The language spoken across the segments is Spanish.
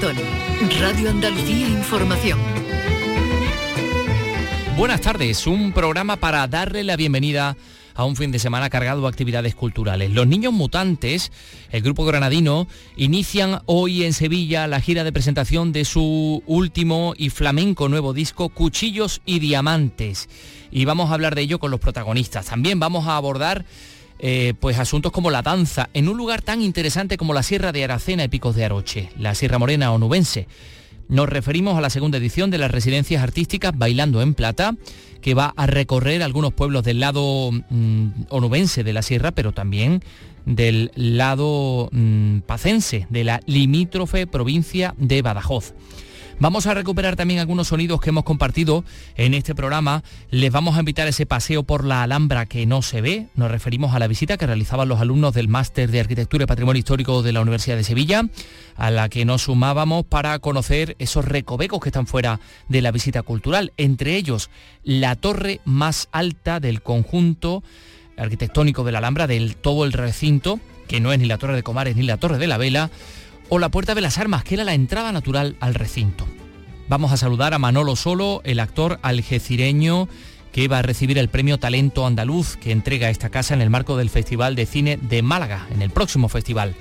Radio Andalucía Información. Buenas tardes, un programa para darle la bienvenida a un fin de semana cargado de actividades culturales. Los Niños Mutantes, el grupo granadino, inician hoy en Sevilla la gira de presentación de su último y flamenco nuevo disco, Cuchillos y Diamantes. Y vamos a hablar de ello con los protagonistas. También vamos a abordar eh, pues asuntos como la danza en un lugar tan interesante como la Sierra de Aracena y Picos de Aroche, la Sierra Morena onubense. Nos referimos a la segunda edición de las residencias artísticas Bailando en Plata, que va a recorrer algunos pueblos del lado mm, onubense de la sierra, pero también del lado mm, pacense, de la limítrofe provincia de Badajoz. Vamos a recuperar también algunos sonidos que hemos compartido en este programa. Les vamos a invitar a ese paseo por la Alhambra que no se ve. Nos referimos a la visita que realizaban los alumnos del Máster de Arquitectura y Patrimonio Histórico de la Universidad de Sevilla, a la que nos sumábamos para conocer esos recovecos que están fuera de la visita cultural. Entre ellos, la torre más alta del conjunto arquitectónico de la Alhambra, del todo el recinto, que no es ni la Torre de Comares ni la Torre de la Vela, o la Puerta de las Armas, que era la entrada natural al recinto. Vamos a saludar a Manolo Solo, el actor algecireño que va a recibir el premio Talento Andaluz que entrega esta casa en el marco del Festival de Cine de Málaga, en el próximo festival.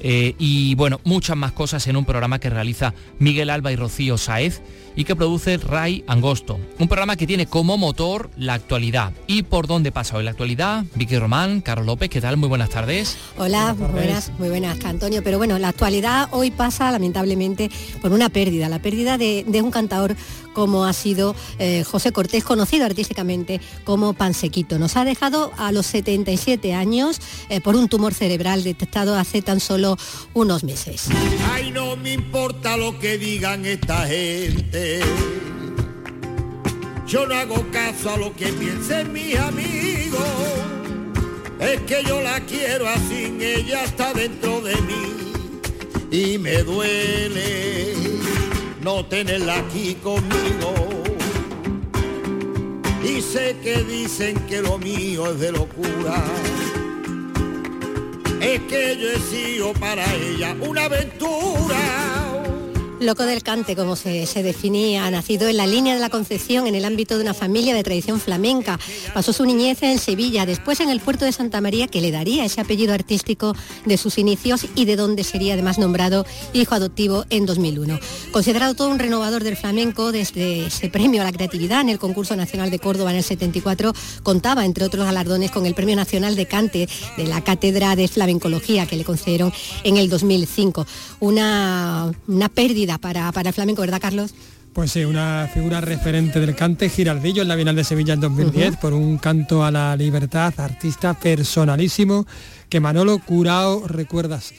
Eh, y bueno, muchas más cosas en un programa que realiza Miguel Alba y Rocío Saez y que produce Ray Angosto. Un programa que tiene como motor la actualidad. ¿Y por dónde pasa hoy la actualidad? Vicky Román, Carlos López, ¿qué tal? Muy buenas tardes. Hola, muy buenas, muy buenas, Antonio. Pero bueno, la actualidad hoy pasa lamentablemente por una pérdida, la pérdida de, un cantador como ha sido eh, José Cortés, conocido artísticamente como Pansequito. Nos ha dejado a los 77 años eh, por un tumor cerebral detectado hace tan solo unos meses. Ay, no me importa lo que digan esta gente yo no hago caso a lo que piensen mis amigos. Es que yo la quiero así, ella está dentro de mí. Y me duele no tenerla aquí conmigo. Y sé que dicen que lo mío es de locura. Es que yo he sido para ella una aventura Loco del cante, como se, definía, ha nacido en la línea de la Concepción en el ámbito de una familia de tradición flamenca. Pasó su niñez en Sevilla, después en el puerto de Santa María, que le daría ese apellido artístico de sus inicios y de donde sería además nombrado hijo adoptivo en 2001. Considerado todo un renovador del flamenco, desde ese premio a la creatividad en el concurso nacional de Córdoba en el 74, contaba, entre otros galardones, con el Premio Nacional de Cante de la Cátedra de Flamencología que le concedieron en el 2005. Una, una pérdida para, el flamenco, ¿verdad, Carlos? Pues sí, una figura referente del cante, Giraldillo en la Bienal de Sevilla en 2010, por un canto a la libertad, artista personalísimo, que Manolo Curao recuerda así.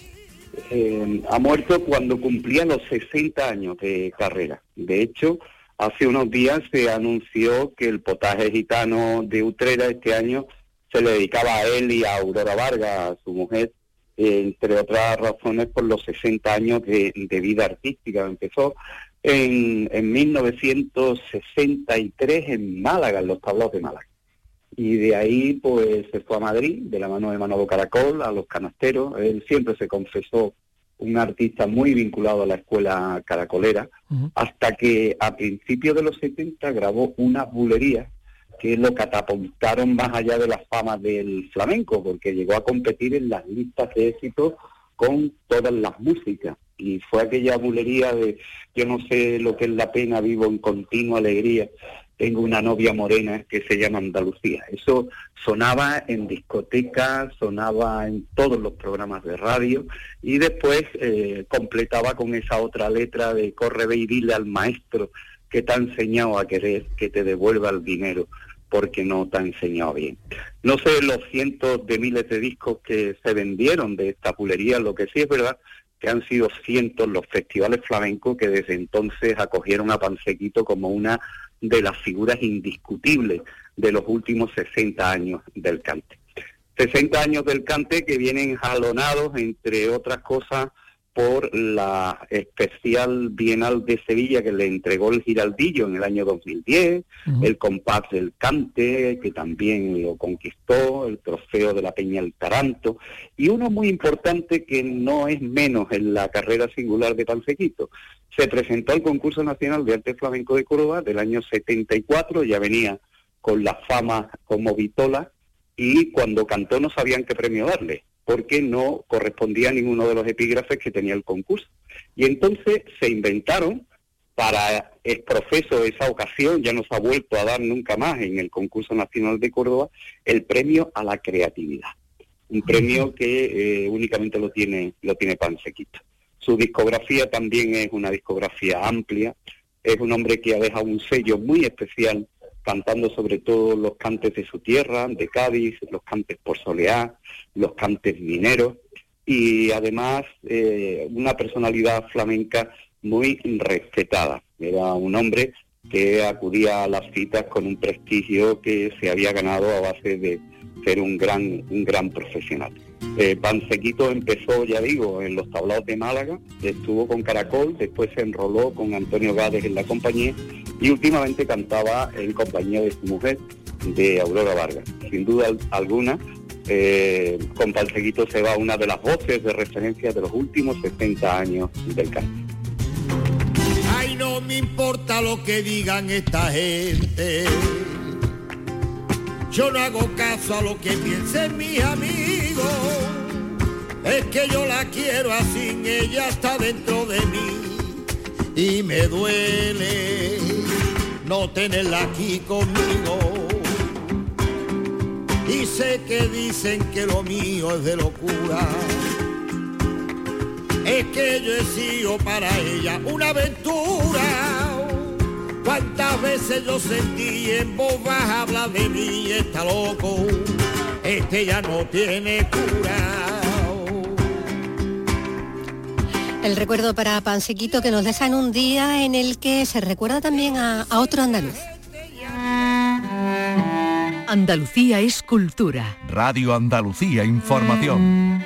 Eh, ha muerto cuando cumplía los 60 años de carrera. De hecho, hace unos días se anunció que el potaje gitano de Utrera este año se le dedicaba a él y a Aurora Vargas, su mujer, entre otras razones por los 60 años de, vida artística. Empezó en, en 1963 en Málaga, en los tablaos de Málaga. Y de ahí pues se fue a Madrid, de la mano de Manolo Caracol, a los canasteros. Él siempre se confesó un artista muy vinculado a la escuela caracolera, hasta que a principios de los 70 grabó una bulería que lo catapultaron más allá de las famas del flamenco, porque llegó a competir en las listas de éxito con todas las músicas. Y fue aquella bulería de yo no sé lo que es la pena, vivo en continua alegría, tengo una novia morena que se llama Andalucía. Eso sonaba en discotecas, sonaba en todos los programas de radio y después eh, completaba con esa otra letra de corre ve y dile al maestro que te ha enseñado a querer que te devuelva el dinero porque no te enseñado bien. No sé los cientos de miles de discos que se vendieron de esta pulería, lo que sí es verdad que han sido cientos los festivales flamencos que desde entonces acogieron a Pansequito como una de las figuras indiscutibles de los últimos 60 años del cante. 60 años del cante que vienen jalonados, entre otras cosas, por la especial Bienal de Sevilla que le entregó el Giraldillo en el año 2010, el compás del Cante, que también lo conquistó, el trofeo de la Peña El Taranto, y uno muy importante que no es menos en la carrera singular de Pansequito. Se presentó al concurso nacional de arte flamenco de Córdoba del año 74, ya venía con la fama como vitola, y cuando cantó no sabían qué premio darle porque no correspondía a ninguno de los epígrafes que tenía el concurso. Y entonces se inventaron para el proceso de esa ocasión, ya no se ha vuelto a dar nunca más en el concurso nacional de Córdoba, el premio a la creatividad. Un premio que eh, únicamente lo tiene, lo tiene Pansequito. Su discografía también es una discografía amplia, es un hombre que ha dejado un sello muy especial cantando sobre todo los cantes de su tierra, de Cádiz, los cantes por soleá, los cantes mineros y además eh, una personalidad flamenca muy respetada. Era un hombre que acudía a las citas con un prestigio que se había ganado a base de ser un gran, un gran profesional. Eh, Pansequito empezó, ya digo, en los tablados de Málaga, estuvo con Caracol, después se enroló con Antonio Gades en la compañía y últimamente cantaba en compañía de su mujer, de Aurora Vargas. Sin duda alguna, eh, con Pansequito se va una de las voces de referencia de los últimos 60 años del canto. Ay, no me importa lo que digan esta gente. Yo no hago caso a lo que piensen mis amigos. Es que yo la quiero así, ella está dentro de mí y me duele no tenerla aquí conmigo. Y sé que dicen que lo mío es de locura. Es que yo he sido para ella una aventura. Cuántas veces yo sentí en voz baja hablar de mí, está loco. Este ya no tiene cura. El recuerdo para Pansequito que nos deja en un día en el que se recuerda también a, otro andaluz. Andalucía es cultura. Radio Andalucía Información.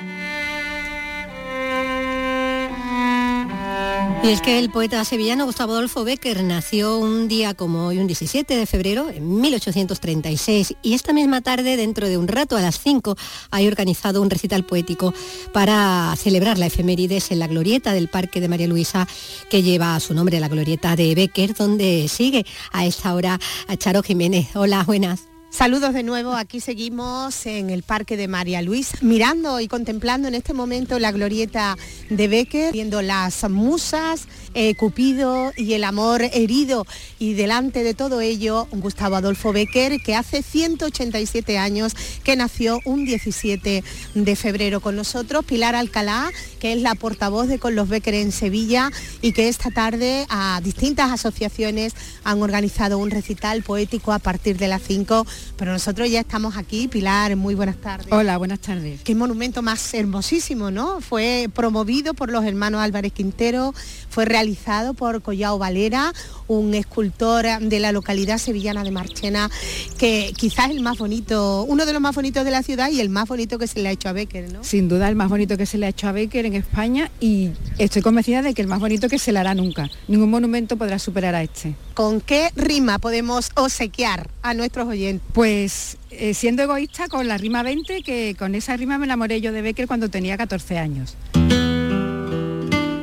Y es que el poeta sevillano Gustavo Adolfo Becker nació un día como hoy, un 17 de febrero, en 1836, y esta misma tarde, dentro de un rato, a las 5, hay organizado un recital poético para celebrar la efemérides en la glorieta del Parque de María Luisa, que lleva su nombre, la glorieta de Becker, donde sigue a esta hora a Charo Jiménez. Hola, buenas. Saludos de nuevo, aquí seguimos en el Parque de María Luisa, mirando y contemplando en este momento la glorieta de Becker, viendo las musas, eh, Cupido y el amor herido. Y delante de todo ello Gustavo Adolfo Becker que hace 187 años que nació un 17 de febrero. Con nosotros, Pilar Alcalá, que es la portavoz de Con los Becker en Sevilla y que esta tarde a distintas asociaciones han organizado un recital poético a partir de las 5 pero nosotros ya estamos aquí. Pilar, muy buenas tardes. Hola, buenas tardes. Qué monumento más hermosísimo, ¿no? Fue promovido por los hermanos Álvarez Quintero, fue realizado por Collao Valera, un escultor de la localidad sevillana de Marchena, que quizás es el más bonito, uno de los más bonitos de la ciudad y el más bonito que se le ha hecho a Becker, ¿no? Sin duda el más bonito que se le ha hecho a Becker en España y estoy convencida de que el más bonito que se le hará nunca. Ningún monumento podrá superar a este. ¿Con qué rima podemos obsequiar a nuestros oyentes? Pues eh, siendo egoísta con la rima 20, que con esa rima me enamoré yo de Becker cuando tenía 14 años.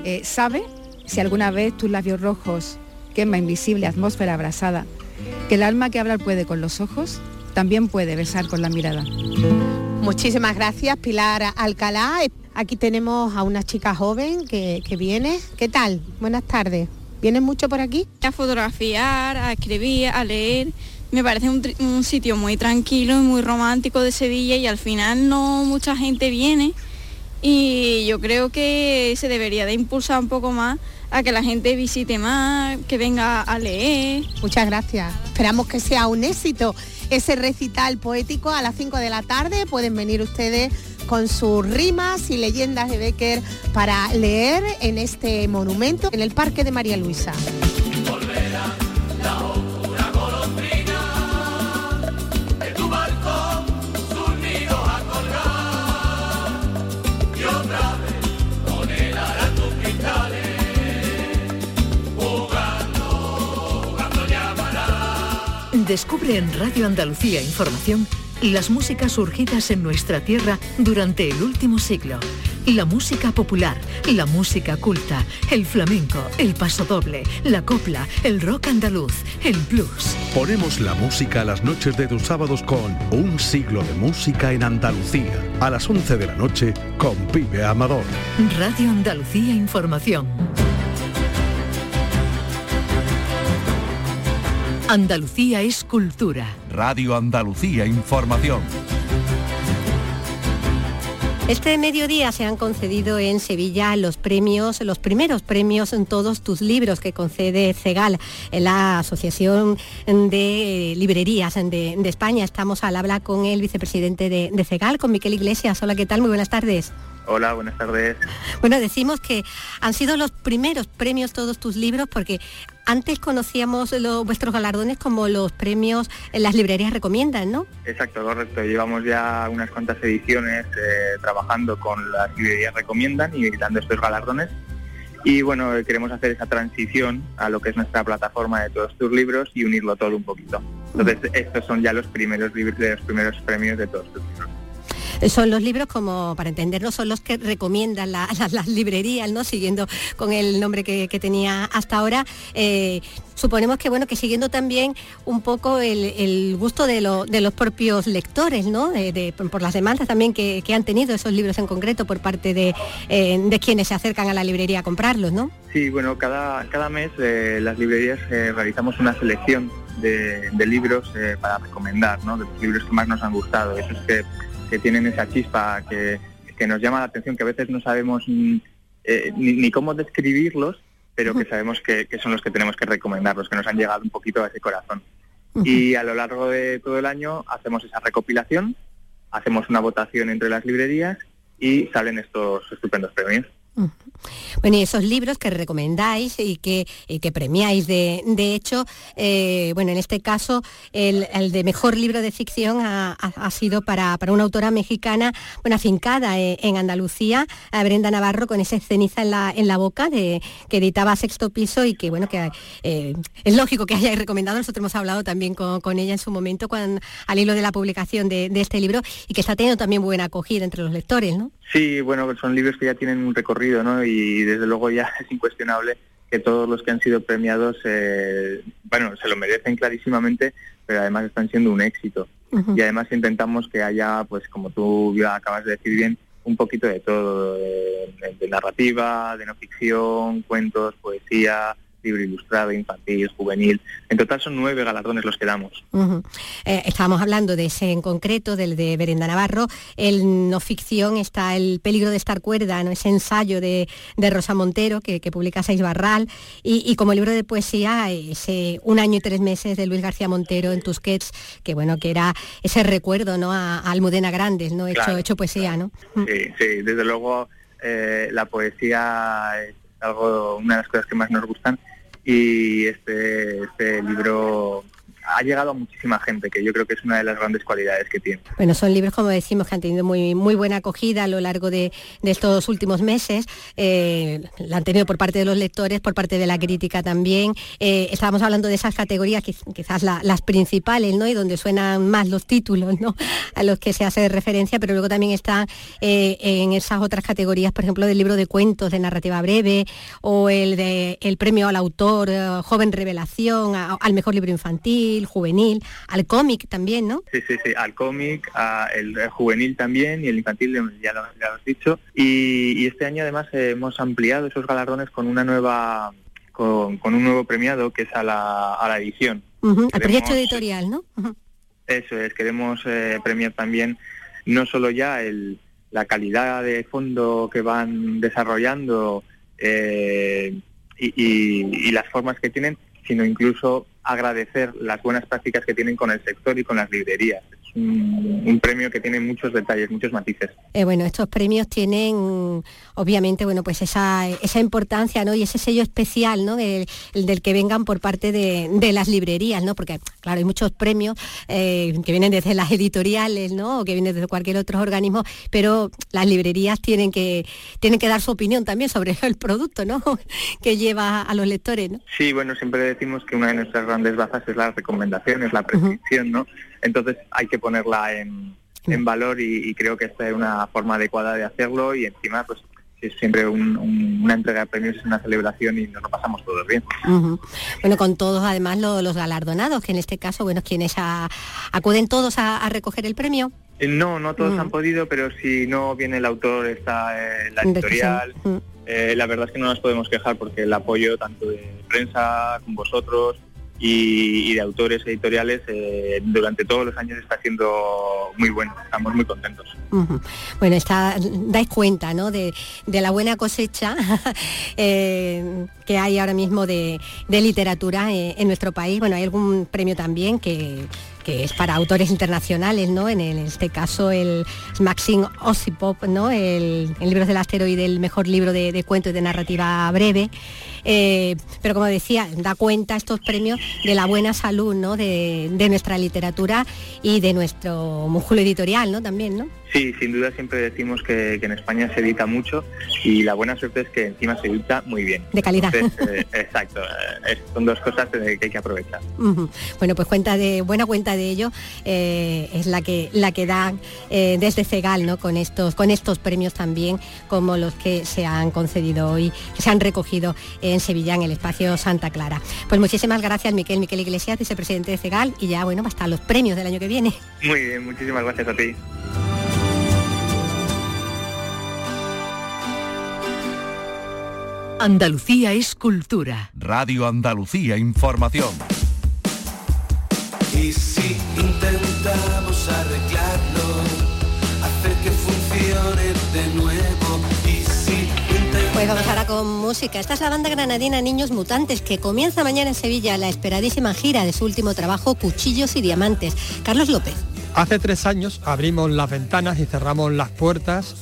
Eh, ¿Sabe si alguna vez tus labios rojos quema invisible atmósfera abrasada, que el alma que hablar puede con los ojos, también puede besar con la mirada. Muchísimas gracias, Pilar Alcalá. Aquí tenemos a una chica joven que, viene. ¿Qué tal? Buenas tardes. ¿Vienes mucho por aquí? A fotografiar, a escribir, a leer. Me parece un, sitio muy tranquilo y muy romántico de Sevilla y al final no mucha gente viene y yo creo que se debería de impulsar un poco más a que la gente visite más, que venga a leer. Muchas gracias. Esperamos que sea un éxito ese recital poético a las 5 de la tarde. Pueden venir ustedes con sus rimas y leyendas de Becker para leer en este monumento en el Parque de María Luisa. Descubre en Radio Andalucía Información las músicas surgidas en nuestra tierra durante el último siglo. La música popular, la música culta, el flamenco, el pasodoble, la copla, el rock andaluz, el blues. Ponemos la música a las noches de tus sábados con Un siglo de música en Andalucía. A las 11 de la noche con Pibe Amador. Radio Andalucía Información. Andalucía es cultura. Radio Andalucía Información. Este mediodía se han concedido en Sevilla los premios, los primeros premios en todos tus libros que concede CEGAL, la Asociación de Librerías de, España. Estamos al habla con el vicepresidente de, de CEGAL, con Miquel Iglesias. Hola, ¿qué tal? Muy buenas tardes. Hola, buenas tardes. Bueno, decimos que han sido los primeros premios todos tus libros porque antes conocíamos los, vuestros galardones como los premios en las librerías recomiendan, ¿no? Exacto, correcto. Llevamos ya unas cuantas ediciones eh, trabajando con las librerías recomiendan y dando estos galardones. Y bueno, queremos hacer esa transición a lo que es nuestra plataforma de todos tus libros y unirlo todo un poquito. Entonces, estos son ya los primeros, los primeros premios de todos tus libros son los libros como, para entenderlo, son los que recomiendan las librerías, ¿no? Siguiendo con el nombre que, tenía hasta ahora. Eh, suponemos que bueno, que siguiendo también un poco el, gusto de, los propios lectores, ¿no? por las demandas también que, han tenido esos libros en concreto por parte eh, de, quienes se acercan a la librería a comprarlos, ¿no? Sí, bueno, cada, cada mes eh, las librerías realizamos una selección de, libros para recomendar, ¿no? De los libros que más nos han gustado. Eso es que que tienen esa chispa que, nos llama la atención, que a veces no sabemos mm, eh, ni, cómo describirlos, pero que sabemos que, son los que tenemos que recomendar, los que nos han llegado un poquito a ese corazón. Y a lo largo de todo el año hacemos esa recopilación, hacemos una votación entre las librerías y salen estos estupendos premios. Bueno, y esos libros que recomendáis y que, que premiáis, de, hecho, eh, bueno, en este caso, el, de mejor libro de ficción ha, sido para, una autora mexicana, bueno, afincada eh, en Andalucía, a Brenda Navarro, con esa ceniza en la, en la boca, de, que editaba Sexto Piso y que, bueno, que eh, es lógico que hayáis recomendado, nosotros hemos hablado también con, ella en su momento, al hilo de la publicación de, de este libro, y que está teniendo también buena acogida entre los lectores, ¿no? Sí, bueno, son libros que ya tienen un recorrido, ¿no? Y desde luego ya es incuestionable que todos los que han sido premiados, eh, bueno, se lo merecen clarísimamente, pero además están siendo un éxito. Y además intentamos que haya, pues como tú ya acabas de decir bien, un poquito de todo, de narrativa, de no ficción, cuentos, poesía, libro ilustrado, infantil, juvenil. En total son nueve galardones los que damos. Eh, estábamos hablando de ese en concreto, del de Berenda Navarro. El no ficción está El peligro de estar cuerda, ¿no? ese ensayo de, Rosa Montero que, publica Seis Barral. Y, como libro de poesía, ese Un año y tres meses de Luis García Montero en Tusquets, que bueno, que era ese recuerdo ¿no? a, Almudena Grandes, ¿no? hecho, hecho poesía, ¿no? Sí, sí, desde luego eh, la poesía es algo, una de las cosas que más nos gustan y este, este libro ha llegado a muchísima gente, que yo creo que es una de las grandes cualidades que tiene. Bueno, son libros, como decimos, que han tenido muy, muy buena acogida a lo largo de, estos últimos meses. Eh, la han tenido por parte de los lectores, por parte de la crítica también. Eh, estábamos hablando de esas categorías, quizás las principales, ¿no? Y donde suenan más los títulos, ¿no? A los que se hace referencia, pero luego también están eh, en esas otras categorías, por ejemplo, del libro de cuentos de narrativa breve o el de premio al autor, joven revelación, al mejor libro infantil juvenil, al cómic también, ¿no? Sí, sí, sí, al cómic, el, juvenil también y el infantil, ya lo, has dicho. Y, este año además hemos ampliado esos galardones con una nueva, con, un nuevo premiado que es a la, a la edición. al proyecto editorial, ¿no? Eso es, queremos eh, premiar también no solo ya el, la calidad de fondo que van desarrollando eh, y, las formas que tienen, sino incluso agradecer las buenas prácticas que tienen con el sector y con las librerías. Un, un premio que tiene muchos detalles, muchos matices. Eh, bueno, estos premios tienen obviamente bueno pues esa, esa importancia ¿no? y ese sello especial ¿no? del, el del que vengan por parte de, de las librerías, ¿no? porque claro, hay muchos premios eh, que vienen desde las editoriales ¿no? o que vienen desde cualquier otro organismo, pero las librerías tienen que, tienen que dar su opinión también sobre el producto ¿no? que lleva a los lectores. ¿no? Sí, bueno, siempre decimos que una de nuestras grandes bazas es la recomendación, es la prescripción, ¿no? Entonces hay que ponerla en, en valor y, y creo que esta es una forma adecuada de hacerlo y encima pues es siempre un- un- una entrega de premios, es una celebración y nos lo pasamos todos bien. Bueno, con todos además lo- los galardonados, que en este caso, bueno, quienes a- acuden todos a, a recoger el premio. Eh, No, no todos Mm. han podido, pero si no viene el autor, está eh, la editorial. mm. Eh, la verdad es que no nos podemos quejar porque el apoyo tanto de prensa con vosotros y, de autores editoriales eh, durante todos los años está siendo muy bueno. Estamos muy contentos. Bueno, está, dais cuenta ¿no? de, de la buena cosecha eh, que hay ahora mismo de, de literatura eh, en nuestro país. Bueno, hay algún premio también que, que es para autores internacionales, ¿no? En, este caso el Maxim Ossipop, ¿no? El, el libro del asteroide, el mejor libro de, de cuento y de narrativa breve. Eh, pero como decía, da cuenta estos premios de la buena salud ¿no? de, de nuestra literatura y de nuestro músculo editorial ¿no? también, ¿no? Sí, sin duda siempre decimos que, que en España se edita mucho y la buena suerte es que encima se edita muy bien. De calidad. Entonces, eh, exacto, eh, son dos cosas que hay que aprovechar. Bueno, pues cuenta de buena cuenta de ello eh, es la que la que dan desde Cegal, ¿no? Con estos con estos premios también como los que se han concedido hoy, que se han recogido en Sevilla en el espacio Santa Clara. Pues muchísimas gracias, Miquel Miquel Iglesias, vicepresidente de Cegal, y ya bueno, hasta los premios del año que viene. Muy bien, muchísimas gracias a ti. Andalucía es cultura. Radio Andalucía Información. Y si intentamos arreglarlo, hacer que funcione de nuevo. Y si intentamos... Pues vamos ahora con música. Esta es la banda granadina Niños Mutantes que comienza mañana en Sevilla la esperadísima gira de su último trabajo Cuchillos y Diamantes. Carlos López. Hace tres años abrimos las ventanas y cerramos las puertas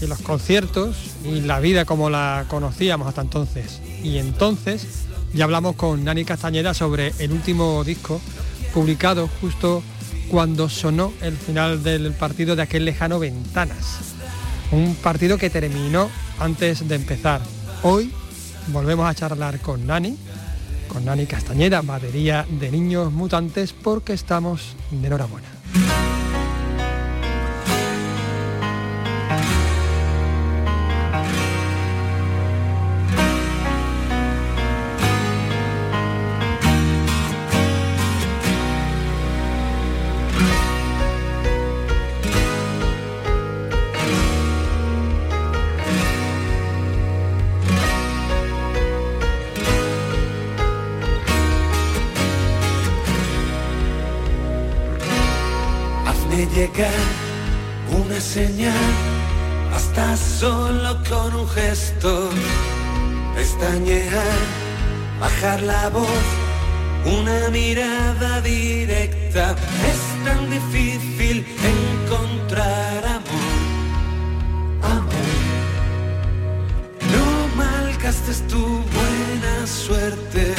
y los conciertos y la vida como la conocíamos hasta entonces. Y entonces ya hablamos con Nani Castañeda sobre el último disco publicado justo cuando sonó el final del partido de aquel lejano Ventanas. Un partido que terminó antes de empezar. Hoy volvemos a charlar con Nani, con Nani Castañeda, batería de Niños Mutantes, porque estamos de enhorabuena. Señal, hasta solo con un gesto. Pestañear, bajar la voz, una mirada directa. Es tan difícil encontrar amor. Amor. No malgastes tu buena suerte.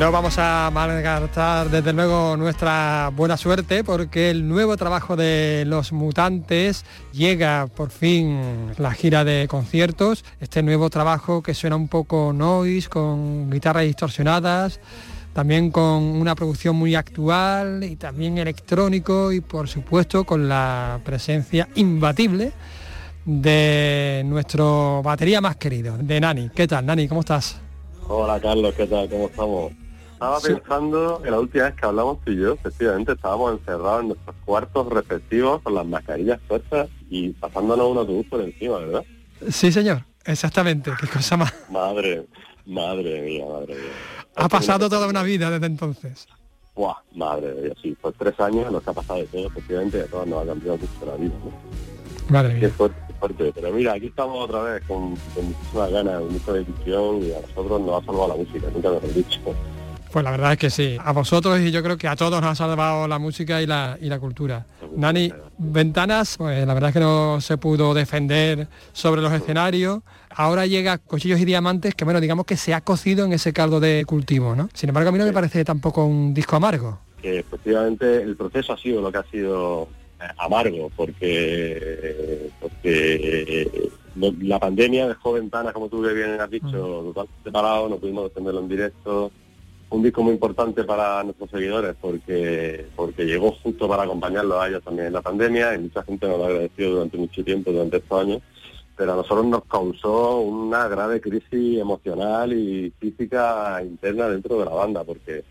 No vamos a malgastar desde luego nuestra buena suerte porque el nuevo trabajo de los mutantes llega por fin la gira de conciertos, este nuevo trabajo que suena un poco noise, con guitarras distorsionadas, también con una producción muy actual y también electrónico y por supuesto con la presencia imbatible de nuestro batería más querido, de Nani. ¿Qué tal, Nani? ¿Cómo estás? Hola Carlos, ¿qué tal? ¿Cómo estamos? Estaba Sí. pensando en la última vez que hablamos tú y yo, efectivamente estábamos encerrados en nuestros cuartos respectivos con las mascarillas puestas y pasándonos un autobús por encima, ¿verdad? Sí, señor, exactamente. Qué cosa más. Madre, madre mía, madre mía. Ha pasado toda una vida desde entonces. Buah, madre mía, sí, pues tres años nos ha pasado de todo, efectivamente, y a todos nos ha cambiado mucho la vida, ¿no? Madre Qué mía. fuerte, qué fuerte. Pero mira, aquí estamos otra vez con, con muchísimas ganas, mucha dedicación y a nosotros nos ha salvado la música, nunca mejor dicho. Pues la verdad es que sí. A vosotros y yo creo que a todos nos ha salvado la música y la, y la cultura. Nani, Ventanas, pues la verdad es que no se pudo defender sobre los escenarios. Ahora llega Cuchillos y Diamantes, que bueno, digamos que se ha cocido en ese caldo de cultivo, ¿no? Sin embargo, a mí no me parece tampoco un disco amargo. Que efectivamente el proceso ha sido lo que ha sido eh, amargo, porque, porque eh, la pandemia dejó ventanas, como tú bien has dicho, totalmente parado, no pudimos defenderlo en directo, un disco muy importante para nuestros seguidores porque porque llegó justo para acompañarlos a ellos también en la pandemia y mucha gente nos lo ha agradecido durante mucho tiempo, durante estos años, pero a nosotros nos causó una grave crisis emocional y física interna dentro de la banda porque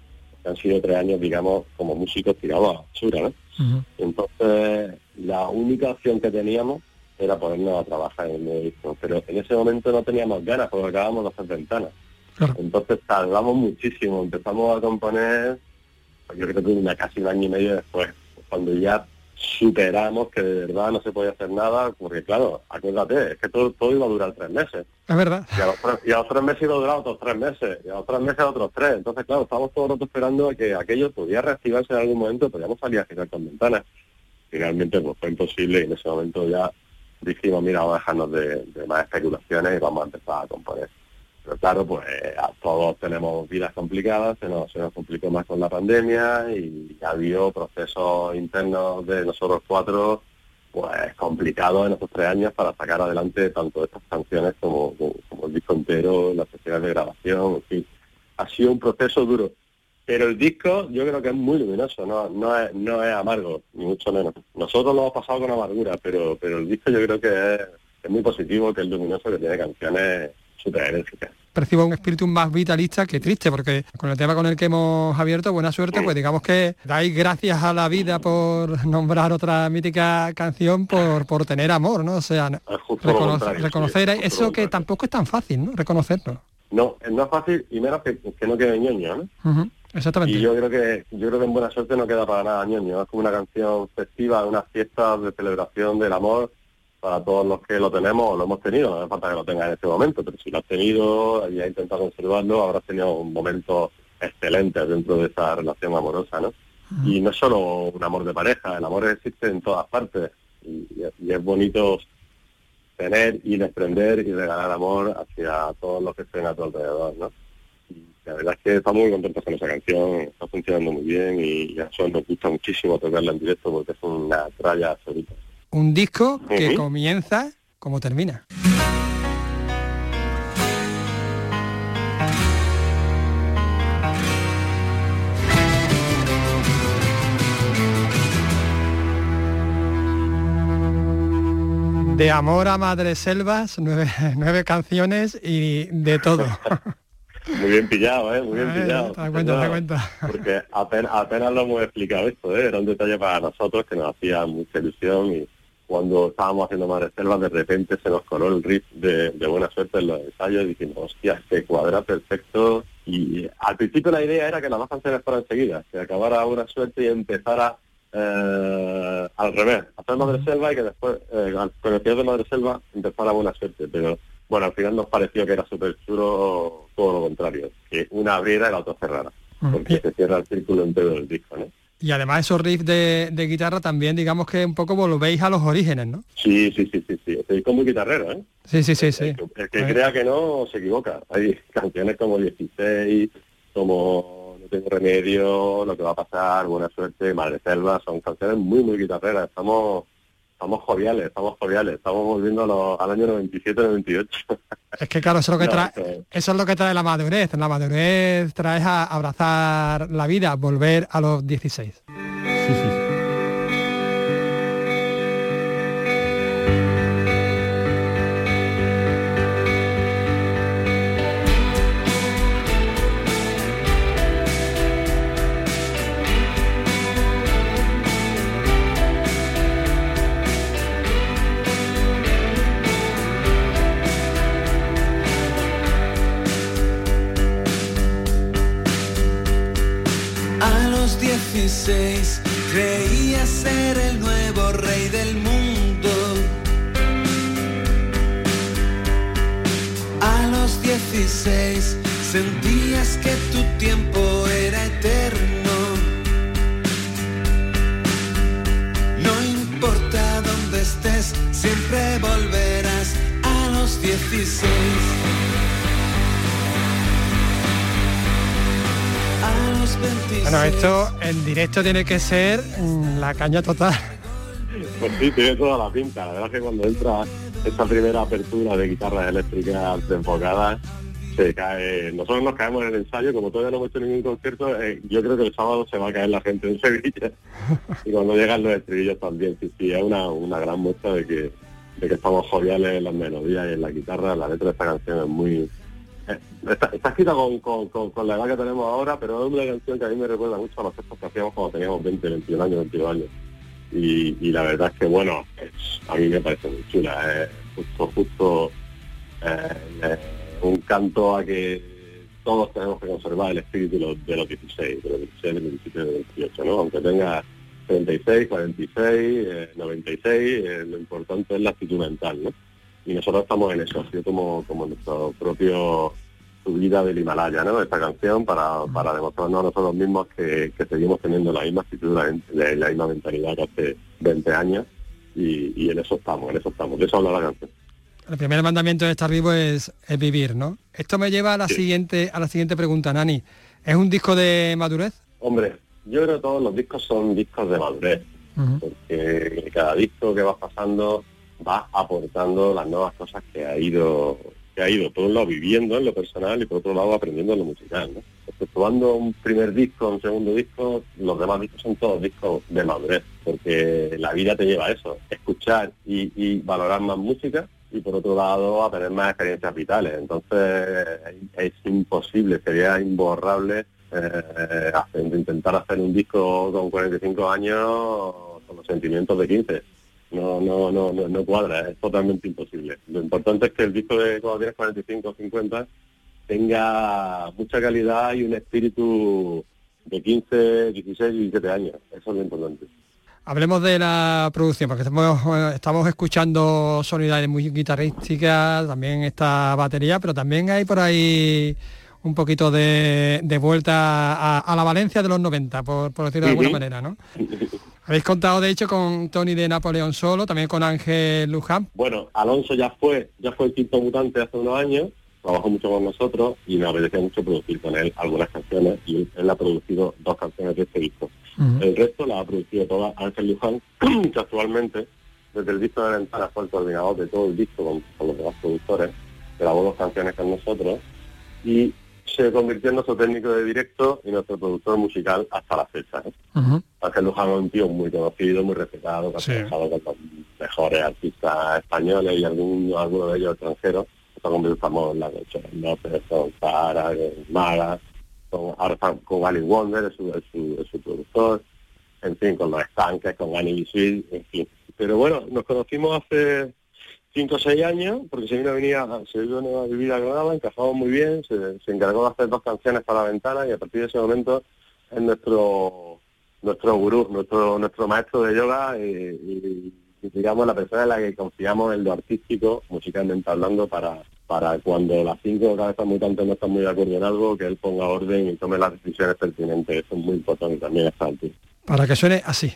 han sido tres años, digamos, como músicos tirados a basura, ¿no? Entonces, la única opción que teníamos era ponernos a trabajar en el disco, pero en ese momento no teníamos ganas porque acabamos de hacer ventanas. Entonces tardamos muchísimo, empezamos a componer, yo creo que una casi un año y medio después, cuando ya superamos que de verdad no se podía hacer nada, porque claro, acuérdate, es que todo, todo iba a durar tres meses. Es verdad. Y a, los, y a los tres meses iba a durar otros tres meses, y a los tres meses otros tres. Entonces, claro, estábamos todo el rato esperando a que aquello pudiera reactivarse en algún momento, podíamos salir a girar con ventanas. Finalmente, pues fue imposible y en ese momento ya dijimos, mira, vamos a dejarnos de, de más especulaciones y vamos a empezar a componer. Claro, pues a todos tenemos vidas complicadas, se nos, se nos complicó más con la pandemia y ha habido procesos internos de nosotros cuatro pues complicados en estos tres años para sacar adelante tanto estas canciones como, como, el disco entero, las sesiones de grabación, en fin. Ha sido un proceso duro. Pero el disco yo creo que es muy luminoso, no, no, es, no es amargo, ni mucho menos. Nosotros lo hemos pasado con amargura, pero, pero el disco yo creo que es, es muy positivo, que es luminoso, que tiene canciones súper percibo un espíritu más vitalista que triste, porque con el tema con el que hemos abierto, buena suerte, pues digamos que dais gracias a la vida por nombrar otra mítica canción por, por tener amor, ¿no? O sea, reconocer eso que tampoco es tan fácil, ¿no? Reconocerlo. No, no es fácil y menos que, no quede ñoño, ¿no? Exactamente. Y yo creo que yo creo que en buena suerte no queda para nada ñoño, es como una canción festiva, una fiesta de celebración del amor para todos los que lo tenemos o lo hemos tenido, no hace falta que lo tenga en este momento, pero si lo has tenido y has intentado conservarlo, habrás tenido un momento excelente dentro de esa relación amorosa, ¿no? Y no es solo un amor de pareja, el amor existe en todas partes y, es bonito tener y desprender y regalar amor hacia todos los que estén a tu alrededor, ¿no? Y la verdad es que estamos muy contentos con esa canción, está funcionando muy bien y a nosotros nos gusta muchísimo tocarla en directo porque es una tralla absoluta. Un disco que comienza como termina. de amor a Madre Selvas, nueve, canciones y de todo. Muy bien pillado, ¿eh? Muy bien pillado. Te cuenta, te cuenta. Porque apenas, apenas, lo hemos explicado esto, ¿eh? Era un detalle para nosotros que nos hacía mucha ilusión y, cuando estábamos haciendo Madre Selva, de repente se nos coló el riff de, buena suerte en los ensayos y dijimos, hostia, este cuadra perfecto. Y al principio la idea era que las dos canciones fueran seguidas, que acabara buena suerte y empezara eh, al revés, hacer Madre Selva y que después, eh, con el de Madre Selva, empezara buena suerte. Pero bueno, al final nos pareció que era súper chulo todo lo contrario, que una abriera y la otra cerrara, porque se cierra el círculo entero del disco, ¿no? Y además esos riffs de, guitarra también, digamos que un poco volvéis a los orígenes, ¿no? Sí, sí, sí, sí, sí. Estoy como guitarrero, ¿eh? Sí, sí, sí, sí. El, que, crea que no se equivoca. Hay canciones como 16, como No tengo remedio, Lo que va a pasar, Buena suerte, Madre Selva, son canciones muy, muy guitarreras. Estamos estamos joviales, estamos joviales, estamos volviendo al año 97-98. Es que claro, eso es, lo que trae, eso es lo que trae la madurez. La madurez trae a abrazar la vida, volver a los 16. Creía ser el nuevo rey del mundo. A los 16 sentías que tu tiempo era eterno. No importa dónde estés, siempre volverás a los 16. Bueno, esto en directo tiene que ser mm, la caña total. Pues sí, tiene toda la pinta. La verdad es que cuando entra esta primera apertura de guitarras eléctricas enfocadas, se cae. Nosotros nos caemos en el ensayo, como todavía no hemos hecho ningún concierto, eh, yo creo que el sábado se va a caer la gente en Sevilla. y cuando llegan los estribillos también, sí, sí, es una, una gran muestra de que, de que estamos joviales en las melodías y en la guitarra. La letra de esta canción es muy... eh, Está, está escrita con, con- con- con la edad que tenemos ahora, pero es una canción que a mí me recuerda mucho a los gestos que hacíamos cuando teníamos 20, 21 años, 22 años. Y, y la verdad es que, bueno, es- a mí me parece muy chula. Es justo, justo eh, eh, un canto a que todos tenemos que conservar el espíritu de los, de los 16, de los 16, de los 17, de los 18, ¿no? Aunque tenga 36, 46, eh, 96, eh, lo importante es la actitud mental, ¿no? Y nosotros estamos en eso, sido como, como nuestro propio subida del Himalaya, ¿no? Esta canción para, para demostrarnos a nosotros mismos que, que seguimos teniendo la misma actitud, la, la- la misma mentalidad que hace 20 años y, y en eso estamos, en eso estamos, de eso habla la canción. El primer mandamiento de estar vivo es, es vivir, ¿no? Esto me lleva a la siguiente a la siguiente pregunta, Nani. ¿Es un disco de madurez? Hombre, yo creo que todos los discos son discos de madurez, porque cada disco que vas pasando va aportando las nuevas cosas que ha ido, que ha ido por un lado viviendo en lo personal y por otro lado aprendiendo en lo musical, ¿no? Exceptuando un primer disco, un segundo disco, los demás discos son todos discos de madurez, porque la vida te lleva a eso, escuchar y, valorar más música y por otro lado a tener más experiencias vitales. Entonces es imposible, sería imborrable eh, intentar hacer un disco con 45 años con los sentimientos de 15. No, no, no, no, no cuadra, es totalmente imposible. Lo importante es que el disco de cuando tienes 45 o 50 tenga mucha calidad y un espíritu de 15, 16 y 17 años. Eso es lo importante. Hablemos de la producción, porque estamos, eh, estamos escuchando sonoridades muy guitarrísticas, también esta batería, pero también hay por ahí un poquito de, de vuelta a, a la Valencia de los 90, por, por decirlo de alguna manera, ¿no? Habéis contado, de hecho, con Tony de Napoleón Solo, también con Ángel Luján. Bueno, Alonso ya fue, ya fue el quinto mutante hace unos años, trabajó mucho con nosotros y me apetecía mucho producir con él algunas canciones y él, ha producido dos canciones de este disco. El resto la ha producido toda Ángel Luján, que actualmente, desde el disco de Ventana, fue el coordinador de todo el disco con, con los demás productores, grabó dos canciones con nosotros y se convirtió en nuestro técnico de directo y nuestro productor musical hasta la fecha. ¿eh? Ángel Luján es un tío muy conocido, muy respetado, que ha Sí. trabajado con los mejores artistas españoles y algunos, algunos de ellos extranjeros. Se ha convertido famoso en la noche, López, con Sara, con Mara, con, con Ali Wonder, es su, es su, es su productor, en fin, con los estanques, con Annie Sweet, en fin. Pero bueno, nos conocimos hace cinco o seis años, porque se vino a venir a, se vino a vivir a Granada, encajamos muy bien, se, encargó de hacer dos canciones para la ventana y a partir de ese momento es nuestro nuestro gurú, nuestro nuestro maestro de yoga y, y- digamos la persona en la que confiamos en lo artístico, musicalmente hablando, para para cuando las cinco cabezas mutantes no están muy de acuerdo en algo, que él ponga orden y tome las decisiones pertinentes. Eso es muy importante también altura. Para que suene así.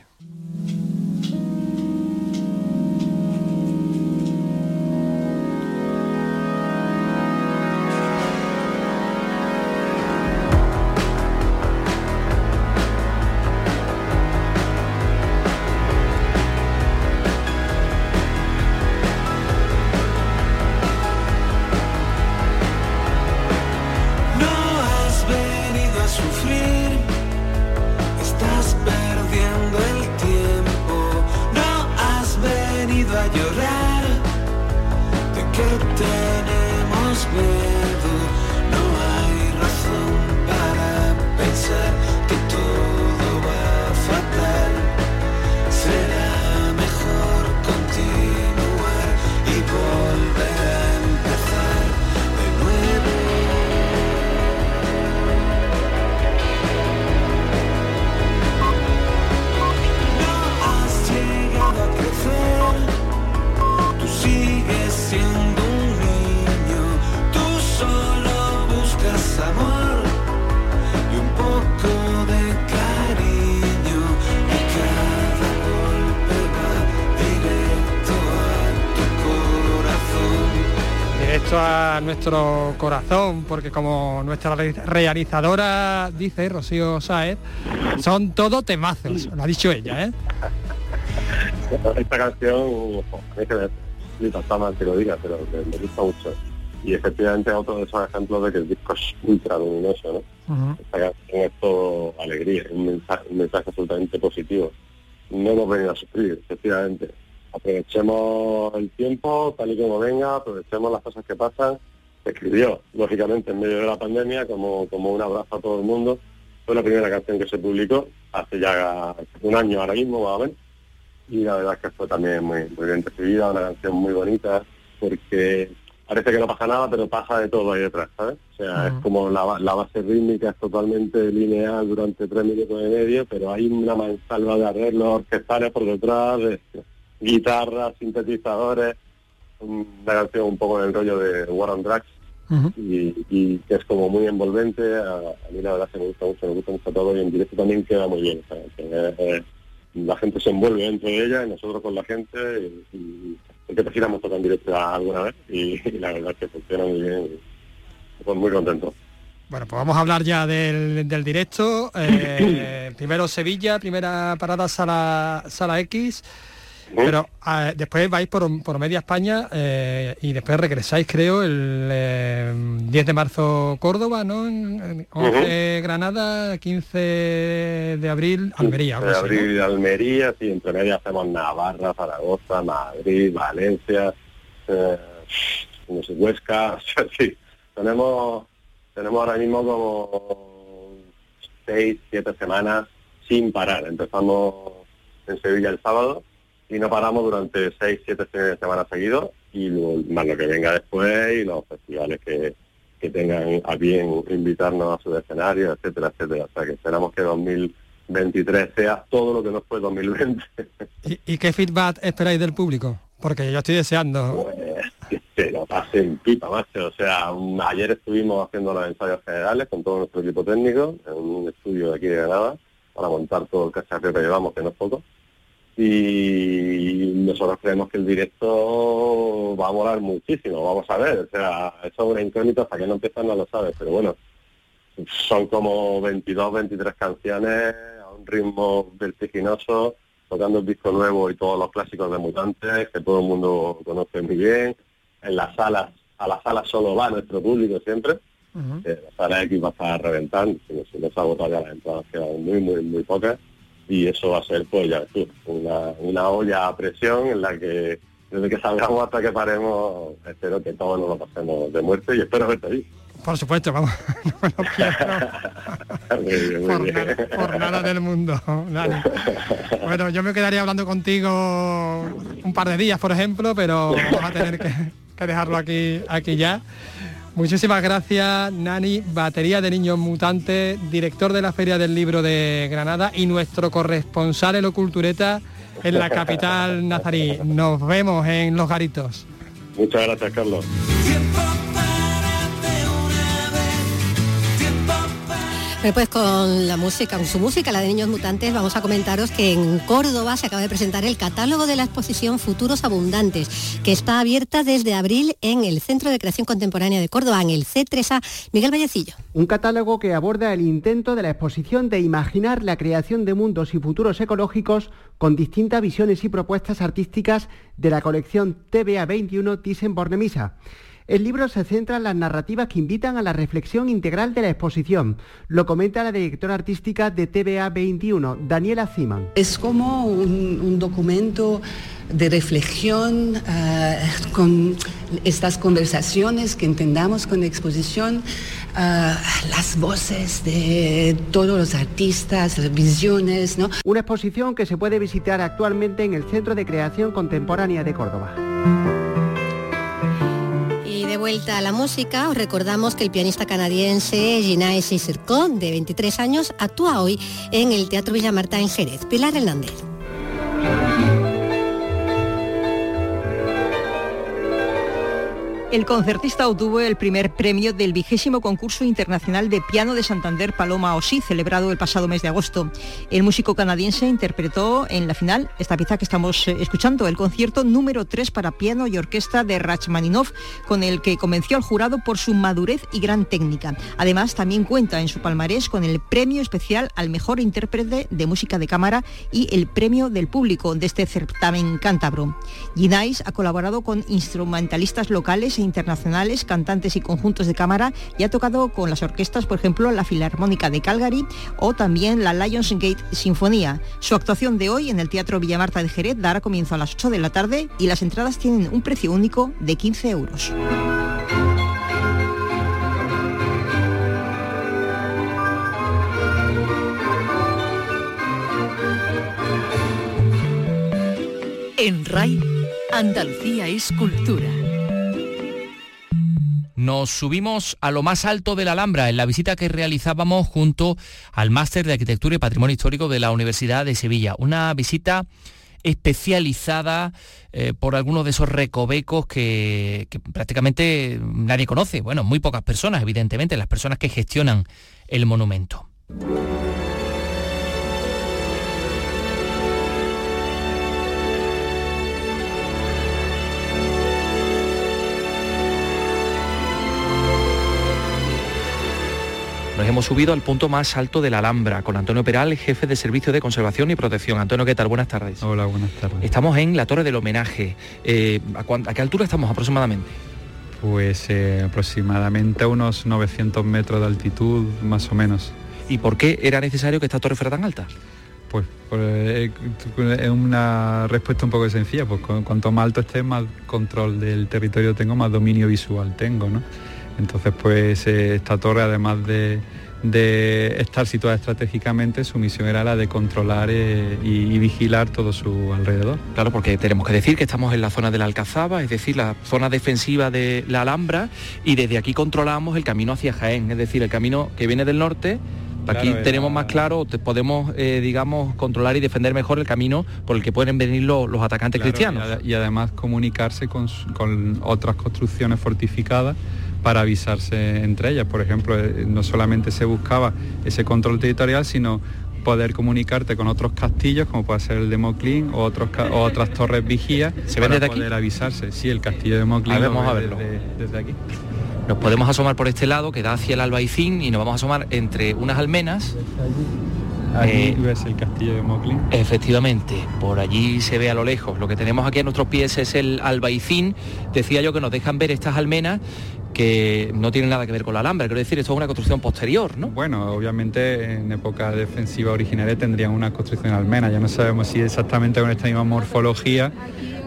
Nuestro corazón, porque como nuestra realizadora dice, Rocío Saez, son todo temazos, lo ha dicho ella, ¿eh? Esta canción, es que está mal que lo diga, pero me, gusta mucho. Y efectivamente es otro de esos ejemplos de que el disco es ultra luminoso, ¿no? Esta canción es todo alegría, un mensaje, un mensaje absolutamente positivo. No hemos venido a sufrir, efectivamente aprovechemos el tiempo tal y como venga, aprovechemos las cosas que pasan. Escribió, lógicamente, en medio de la pandemia, como, como un abrazo a todo el mundo. Fue la primera canción que se publicó hace ya un año ahora mismo, más o menos. Y la verdad es que fue también muy, muy bien recibida, una canción muy bonita, porque parece que no pasa nada, pero pasa de todo ahí detrás, ¿sabes? O sea, es como la, base rítmica es totalmente lineal durante tres minutos y medio, pero hay una mansalva de arreglos orquestales por detrás, de, guitarras, sintetizadores, una canción un poco en el rollo de War on Drugs y, que es como muy envolvente, a, mí la verdad que me gusta mucho, me gusta mucho todo y en directo también queda muy bien. la gente se envuelve dentro de ella y nosotros con la gente y, y porque te tocado en directo alguna vez y, la verdad es que funciona muy bien pues muy contento. Bueno, pues vamos a hablar ya del, directo. Eh, primero Sevilla, primera parada Sala, Sala X. Pero ah, después vais por, media España eh, y después regresáis, creo, el 10 de marzo Córdoba, ¿no? 11 Granada, 15 de abril Almería. de abril Almería, sí, entre media hacemos Navarra, Zaragoza, Madrid, Valencia, eh, no sé, Huesca, sí. Tenemos, tenemos ahora mismo como 6, 7 semanas sin parar. Empezamos en Sevilla el sábado y no paramos durante seis, siete semanas seguidos y más lo que venga después y los festivales que, tengan a bien invitarnos a su escenario, etcétera, etcétera. O sea que esperamos que 2023 sea todo lo que no fue 2020. ¿Y, qué feedback esperáis del público? Porque yo estoy deseando. Pues, que lo pasen pipa, macho. O sea, ayer estuvimos haciendo los ensayos generales con todo nuestro equipo técnico en un estudio de aquí de Granada para montar todo el cacharro que llevamos, que no es poco y nosotros creemos que el directo va a volar muchísimo, vamos a ver, o sea, eso es una incógnita, hasta que no empiezan no lo sabes, pero bueno, son como 22, 23 canciones a un ritmo vertiginoso, tocando el disco nuevo y todos los clásicos de Mutantes, que todo el mundo conoce muy bien, en las salas, a las salas solo va nuestro público siempre, la sala X va a estar reventando, si, si no se ha agotado ya las entradas quedan muy, muy, muy pocas, y eso va a ser pues ya una, una olla a presión en la que desde que salgamos hasta que paremos espero que todos nos lo pasemos de muerte y espero verte ahí. Por supuesto, vamos, por, nada, del mundo. Bueno, yo me quedaría hablando contigo un par de días, por ejemplo, pero vamos a tener que, que dejarlo aquí, aquí ya. Muchísimas gracias, Nani, batería de niños mutantes, director de la Feria del Libro de Granada y nuestro corresponsal en lo cultureta en la capital nazarí. Nos vemos en Los Garitos. Muchas gracias, Carlos. Pues con la música, con su música, la de Niños Mutantes, vamos a comentaros que en Córdoba se acaba de presentar el catálogo de la exposición Futuros Abundantes, que está abierta desde abril en el Centro de Creación Contemporánea de Córdoba, en el C3A. Miguel Vallecillo. Un catálogo que aborda el intento de la exposición de imaginar la creación de mundos y futuros ecológicos con distintas visiones y propuestas artísticas de la colección TBA 21 Thyssen-Bornemisza. El libro se centra en las narrativas que invitan a la reflexión integral de la exposición. Lo comenta la directora artística de TVA 21, Daniela Ziman. Es como un, documento de reflexión eh, con estas conversaciones que entendamos con la exposición, eh, las voces de todos los artistas, las visiones. ¿no? Una exposición que se puede visitar actualmente en el Centro de Creación Contemporánea de Córdoba de vuelta a la música, os recordamos que el pianista canadiense Ginae Sisircon, de 23 años, actúa hoy en el Teatro Villamarta en Jerez. Pilar Hernández. El concertista obtuvo el primer premio del vigésimo concurso internacional de piano de Santander Paloma Osí, celebrado el pasado mes de agosto. El músico canadiense interpretó en la final esta pieza que estamos eh, escuchando, el concierto número 3 para piano y orquesta de Rachmaninov, con el que convenció al jurado por su madurez y gran técnica. Además, también cuenta en su palmarés con el premio especial al mejor intérprete de música de cámara y el premio del público de este certamen cántabro. Ginais ha colaborado con instrumentalistas locales e internacionales, cantantes y conjuntos de cámara y ha tocado con las orquestas, por ejemplo, la Filarmónica de Calgary o también la Lionsgate Sinfonía. Su actuación de hoy en el Teatro Villamarta de Jerez dará comienzo a las 8 de la tarde y las entradas tienen un precio único de 15 euros. En RAI, Andalucía es cultura. Nos subimos a lo más alto de la Alhambra en la visita que realizábamos junto al Máster de Arquitectura y Patrimonio Histórico de la Universidad de Sevilla. Una visita especializada eh, por algunos de esos recovecos que, que, prácticamente nadie conoce. Bueno, muy pocas personas, evidentemente, las personas que gestionan el monumento. Nos hemos subido al punto más alto de la Alhambra con Antonio Peral, jefe de Servicio de Conservación y Protección. Antonio, ¿qué tal? Buenas tardes. Hola, buenas tardes. Estamos en la Torre del Homenaje. Eh, ¿a, ¿a, qué altura estamos aproximadamente? Pues eh, aproximadamente a unos 900 metros de altitud, más o menos. ¿Y por qué era necesario que esta torre fuera tan alta? Pues, pues es una respuesta un poco sencilla, pues cuanto más alto esté, más control del territorio tengo, más dominio visual tengo, ¿no? Entonces, pues eh, esta torre, además de, de, estar situada estratégicamente, su misión era la de controlar eh, y, y, vigilar todo su alrededor. Claro, porque tenemos que decir que estamos en la zona de la Alcazaba, es decir, la zona defensiva de la Alhambra, y desde aquí controlamos el camino hacia Jaén, es decir, el camino que viene del norte Aquí tenemos más claro, podemos, eh, digamos, controlar y defender mejor el camino por el que pueden venir los, los atacantes claro, cristianos. Y, y, además comunicarse con, con otras construcciones fortificadas para avisarse entre ellas. Por ejemplo, eh, no solamente se buscaba ese control territorial, sino poder comunicarte con otros castillos, como puede ser el de Moclín o, otros, o otras torres vigías, ¿Se ven desde poder aquí? avisarse. Sí, el castillo de ver, vamos a verlo. Desde, desde aquí. Nos podemos asomar por este lado, que da hacia el Albaicín, y nos vamos a asomar entre unas almenas. Allí eh, ves el castillo de Moclin. Efectivamente, por allí se ve a lo lejos. Lo que tenemos aquí a nuestros pies es el Albaicín. Decía yo que nos dejan ver estas almenas que no tienen nada que ver con la Alhambra. Quiero decir, esto es una construcción posterior, ¿no? Bueno, obviamente en época defensiva originaria tendrían una construcción almena. Ya no sabemos si exactamente con esta misma morfología,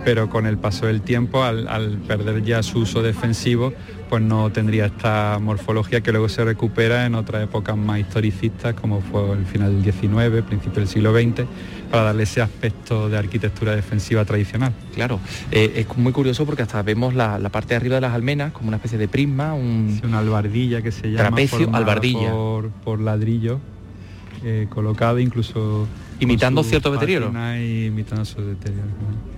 pero con el paso del tiempo, al, al perder ya su uso defensivo, pues no tendría esta morfología que luego se recupera en otras épocas más historicistas, como fue el final del XIX, principio del siglo XX, para darle ese aspecto de arquitectura defensiva tradicional. Claro, eh, es muy curioso porque hasta vemos la, la, parte de arriba de las almenas como una especie de prisma, un... Sí, una albardilla que se llama... Trapecio, albardilla. Por, por ladrillo, eh, colocado incluso imitando cierto deterioro. imitando su deterioro.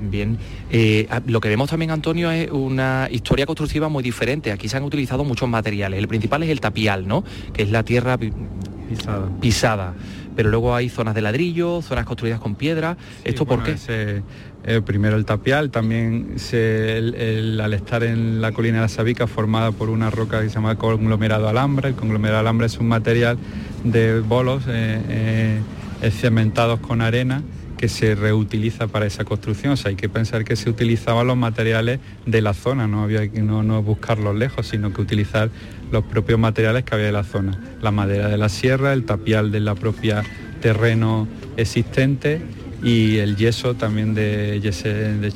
Bien, eh, lo que vemos también, Antonio, es una historia constructiva muy diferente. Aquí se han utilizado muchos materiales. El principal es el tapial, ¿no? Que es la tierra pisada. pisada. Pero luego hay zonas de ladrillo, zonas construidas con piedra. Sí, ¿Esto bueno, por qué? Ese, eh, primero el tapial, también se, el, el, al estar en la colina de la Sabica formada por una roca que se llama conglomerado alhambra. El conglomerado alhambra es un material de bolos eh, eh, cementados con arena que se reutiliza para esa construcción. O sea, hay que pensar que se utilizaban los materiales de la zona, no había que no, no buscarlos lejos, sino que utilizar los propios materiales que había de la zona. La madera de la sierra, el tapial de la propia terreno existente y el yeso también de, yese, de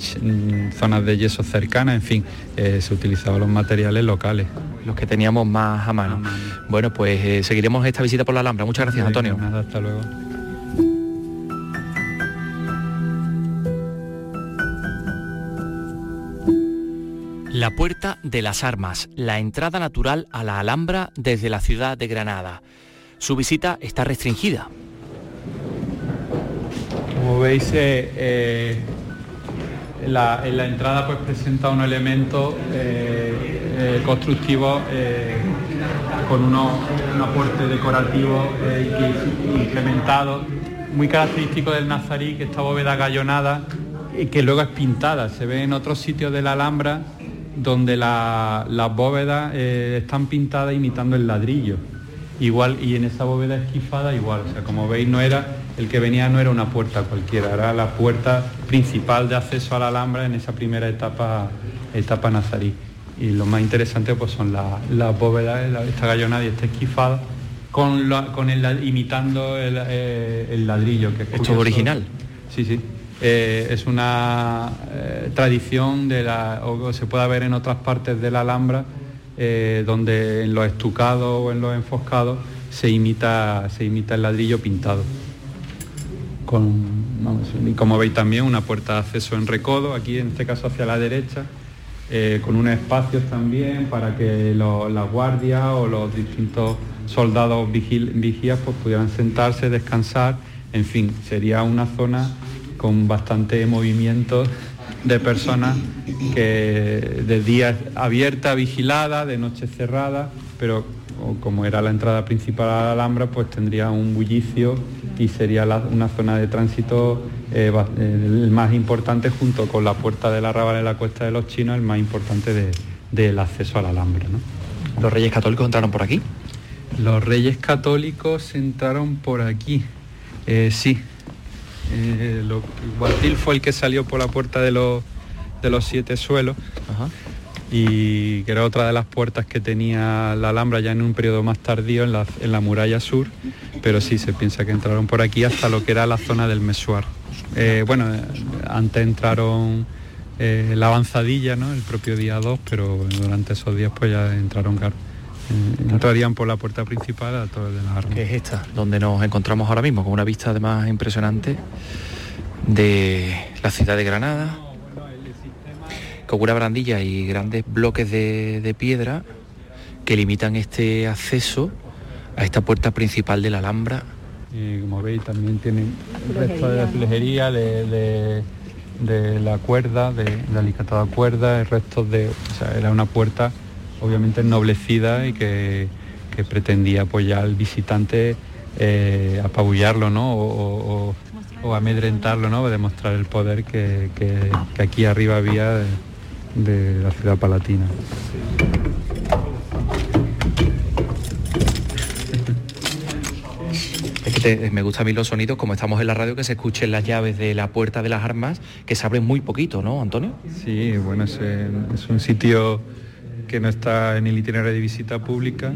zonas de yeso cercanas, en fin, eh, se utilizaban los materiales locales. Los que teníamos más a mano. Bueno, pues eh, seguiremos esta visita por la Alhambra. Muchas gracias, Antonio. Nada, hasta luego. La Puerta de las Armas, la entrada natural a la Alhambra desde la ciudad de Granada. Su visita está restringida. Como veis, eh, eh, la, en la entrada pues presenta unos elementos eh, constructivos eh, con unos, un aporte decorativo incrementado, muy característico del nazarí, que esta bóveda gallonada que luego es pintada. Se ve en otros sitios de la Alhambra donde las bóvedas están pintadas imitando el ladrillo. Igual, y en esa bóveda esquifada igual, o sea, como veis no era el que venía no era una puerta cualquiera, era la puerta principal de acceso a la Alhambra en esa primera etapa, etapa nazarí. Y lo más interesante pues son las bóvedas, esta gallonada y esta esquifada, con, con el, imitando el, eh, ladrillo. Que es original. Sí, sí. Eh, es una eh, tradición de la, o se puede ver en otras partes de la Alhambra, donde en los estucados o en los enfoscados se imita, se imita el ladrillo pintado y como veis también una puerta de acceso en recodo, aquí en este caso hacia la derecha, eh, con unos espacios también para que las guardias o los distintos soldados vigías pues, pudieran sentarse, descansar, en fin, sería una zona con bastante movimiento de personas que de día abierta, vigilada, de noche cerrada, pero como era la entrada principal a la Alhambra, pues tendría un bullicio y sería una zona de tránsito eh, el más importante junto con la puerta de la Rábal en la Cuesta de los Chinos, el más importante del acceso a la Alhambra. ¿Los reyes católicos entraron por aquí? Los reyes católicos entraron por aquí, eh, sí. Eh, Guatil fue el que salió por la puerta de los, de los siete suelos y que era otra de las puertas que tenía la Alhambra ya en un periodo más tardío en la, muralla sur, pero sí se piensa que entraron por aquí hasta lo que era la zona del Mesuar. Eh, bueno, eh, antes entraron eh, la avanzadilla, ¿no? el propio día 2, pero durante esos días pues ya entraron, claro. Entrarían por la puerta principal a todos de la arma. Que es esta, donde nos encontramos ahora mismo, con una vista además impresionante de la ciudad de Granada, con una barandilla y grandes bloques de, piedra que limitan este acceso a esta puerta principal de la Alhambra. Y como veis también tienen restos de azulejería, de, de, la cuerda, de, la alicatada cuerda, restos de... O sea, era una puerta obviamente ennoblecida y que, pretendía apoyar al visitante, eh, apabullarlo, ¿no? O, amedrentarlo, ¿no? Demostrar el poder que, que aquí arriba había de la ciudad palatina. Es que me gustan a mí los sonidos, como estamos en la radio, que se escuchen las llaves de la puerta de las armas, que se abren muy poquito, ¿no, Antonio? Sí, bueno, es, es un sitio que no está en el itinerario de visita pública,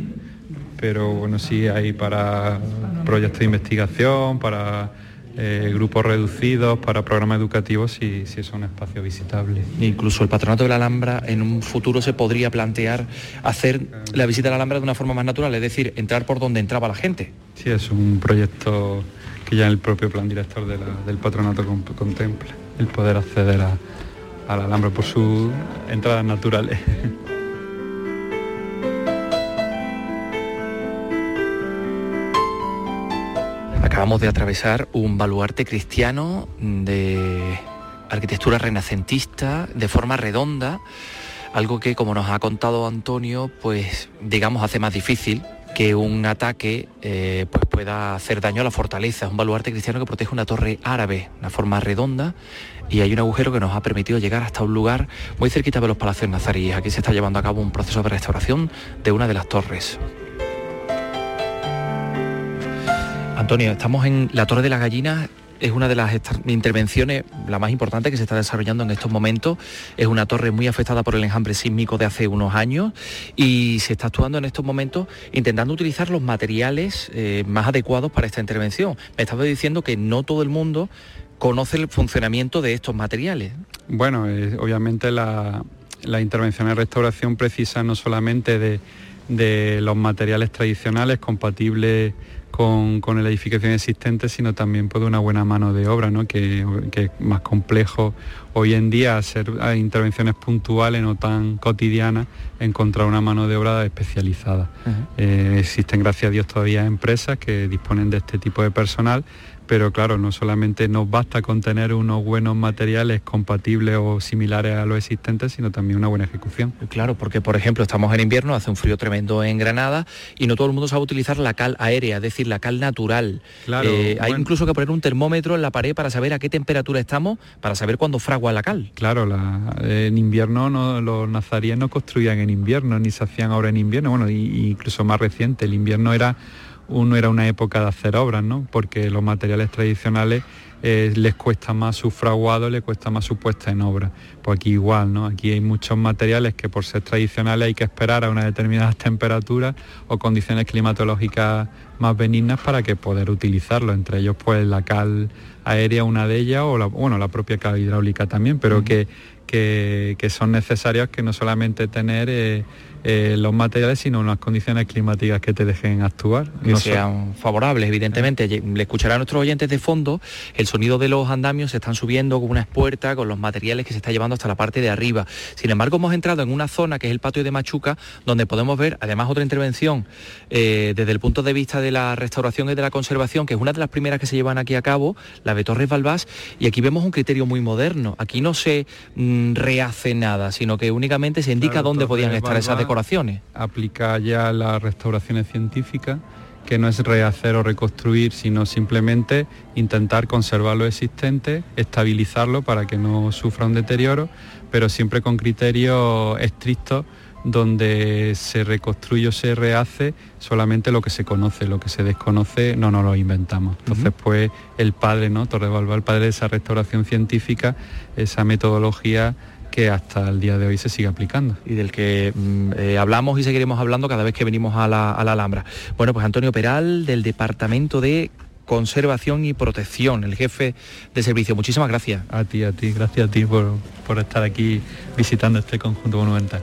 pero bueno, sí hay para proyectos de investigación, para eh, grupos reducidos, para programas educativos, si, si es un espacio visitable. Incluso el Patronato de la Alhambra en un futuro se podría plantear hacer la visita a la Alhambra de una forma más natural, es decir, entrar por donde entraba la gente. Sí, es un proyecto que ya el propio plan director del patronato contempla, el poder acceder a, a la Alhambra por sus entradas naturales. Acabamos de atravesar un baluarte cristiano de arquitectura renacentista, de forma redonda, algo que, como nos ha contado Antonio, pues digamos hace más difícil que un ataque eh, pues pueda hacer daño a la fortaleza. Un baluarte cristiano que protege una torre árabe, una forma redonda, y hay un agujero que nos ha permitido llegar hasta un lugar muy cerquita de los palacios nazaríes. Aquí se está llevando a cabo un proceso de restauración de una de las torres. Antonio, estamos en la Torre de las Gallinas, es una de las intervenciones, la más importante que se está desarrollando en estos momentos. Es una torre muy afectada por el enjambre sísmico de hace unos años y se está actuando en estos momentos intentando utilizar los materiales eh, más adecuados para esta intervención. Me estaba diciendo que no todo el mundo conoce el funcionamiento de estos materiales. Bueno, eh, obviamente la, intervención en restauración precisa no solamente de, de los materiales tradicionales compatibles con, la edificación existente, sino también por una buena mano de obra, ¿no? que, es más complejo hoy en día hacer intervenciones puntuales, no tan cotidianas, encontrar una mano de obra especializada. Eh, existen, gracias a Dios, todavía empresas que disponen de este tipo de personal, pero claro, no solamente nos basta con tener unos buenos materiales compatibles o similares a los existentes, sino también una buena ejecución. Claro, porque por ejemplo estamos en invierno, hace un frío tremendo en Granada y no todo el mundo sabe utilizar la cal aérea, es decir, la cal natural. Claro, Eh, hay incluso que poner un termómetro en la pared para saber a qué temperatura estamos, para saber cuándo fragua la cal. Claro, la- en invierno no, los nazaríes no construían en invierno, ni se hacían ahora en invierno, bueno, y incluso más reciente, el invierno era, uno era una época de hacer obras, ¿no? Porque los materiales tradicionales eh, les cuesta más su fraguado, les cuesta más su puesta en obra. Pues aquí igual, ¿no? Aquí hay muchos materiales que por ser tradicionales hay que esperar a unas determinadas temperaturas o condiciones climatológicas más benignas para que poder utilizarlo. Entre ellos, pues la cal aérea, una de ellas, o la, bueno, la propia cal hidráulica también, pero que, que, que son necesarias que no solamente tener eh, eh, los materiales, sino unas condiciones climáticas que te dejen actuar. que No so- sean favorables, evidentemente. Le escuchará a nuestros oyentes de fondo, el sonido de los andamios se están subiendo con una espuerta, con los materiales que se está llevando hasta la parte de arriba. Sin embargo, hemos entrado en una zona que es el patio de Machuca, donde podemos ver, además, otra intervención eh, desde el punto de vista de la restauración y de la conservación, que es una de las primeras que se llevan aquí a cabo, la de Torres Balbás, y aquí vemos un criterio muy moderno. Aquí no se mm, rehace nada, sino que únicamente se indica Claro, dónde podían estar esas Balbás decoraciones. Aplica ya las restauraciones científicas, que no es rehacer o reconstruir, sino simplemente intentar conservar lo existente, estabilizarlo para que no sufra un deterioro, pero siempre con criterios estrictos donde se reconstruye o se rehace solamente lo que se conoce, lo que se desconoce no nos lo inventamos. Entonces, pues el padre, ¿no? Torres Balbá, el padre de esa restauración científica, esa metodología que hasta el día de hoy se sigue aplicando. y del que mm, eh, hablamos y seguiremos hablando cada vez que venimos a la, a la Alhambra. Bueno, pues Antonio Peral, del Departamento de Conservación y Protección, el jefe de servicio. Muchísimas gracias. A ti, a ti, gracias a ti por, por estar aquí visitando este conjunto monumental.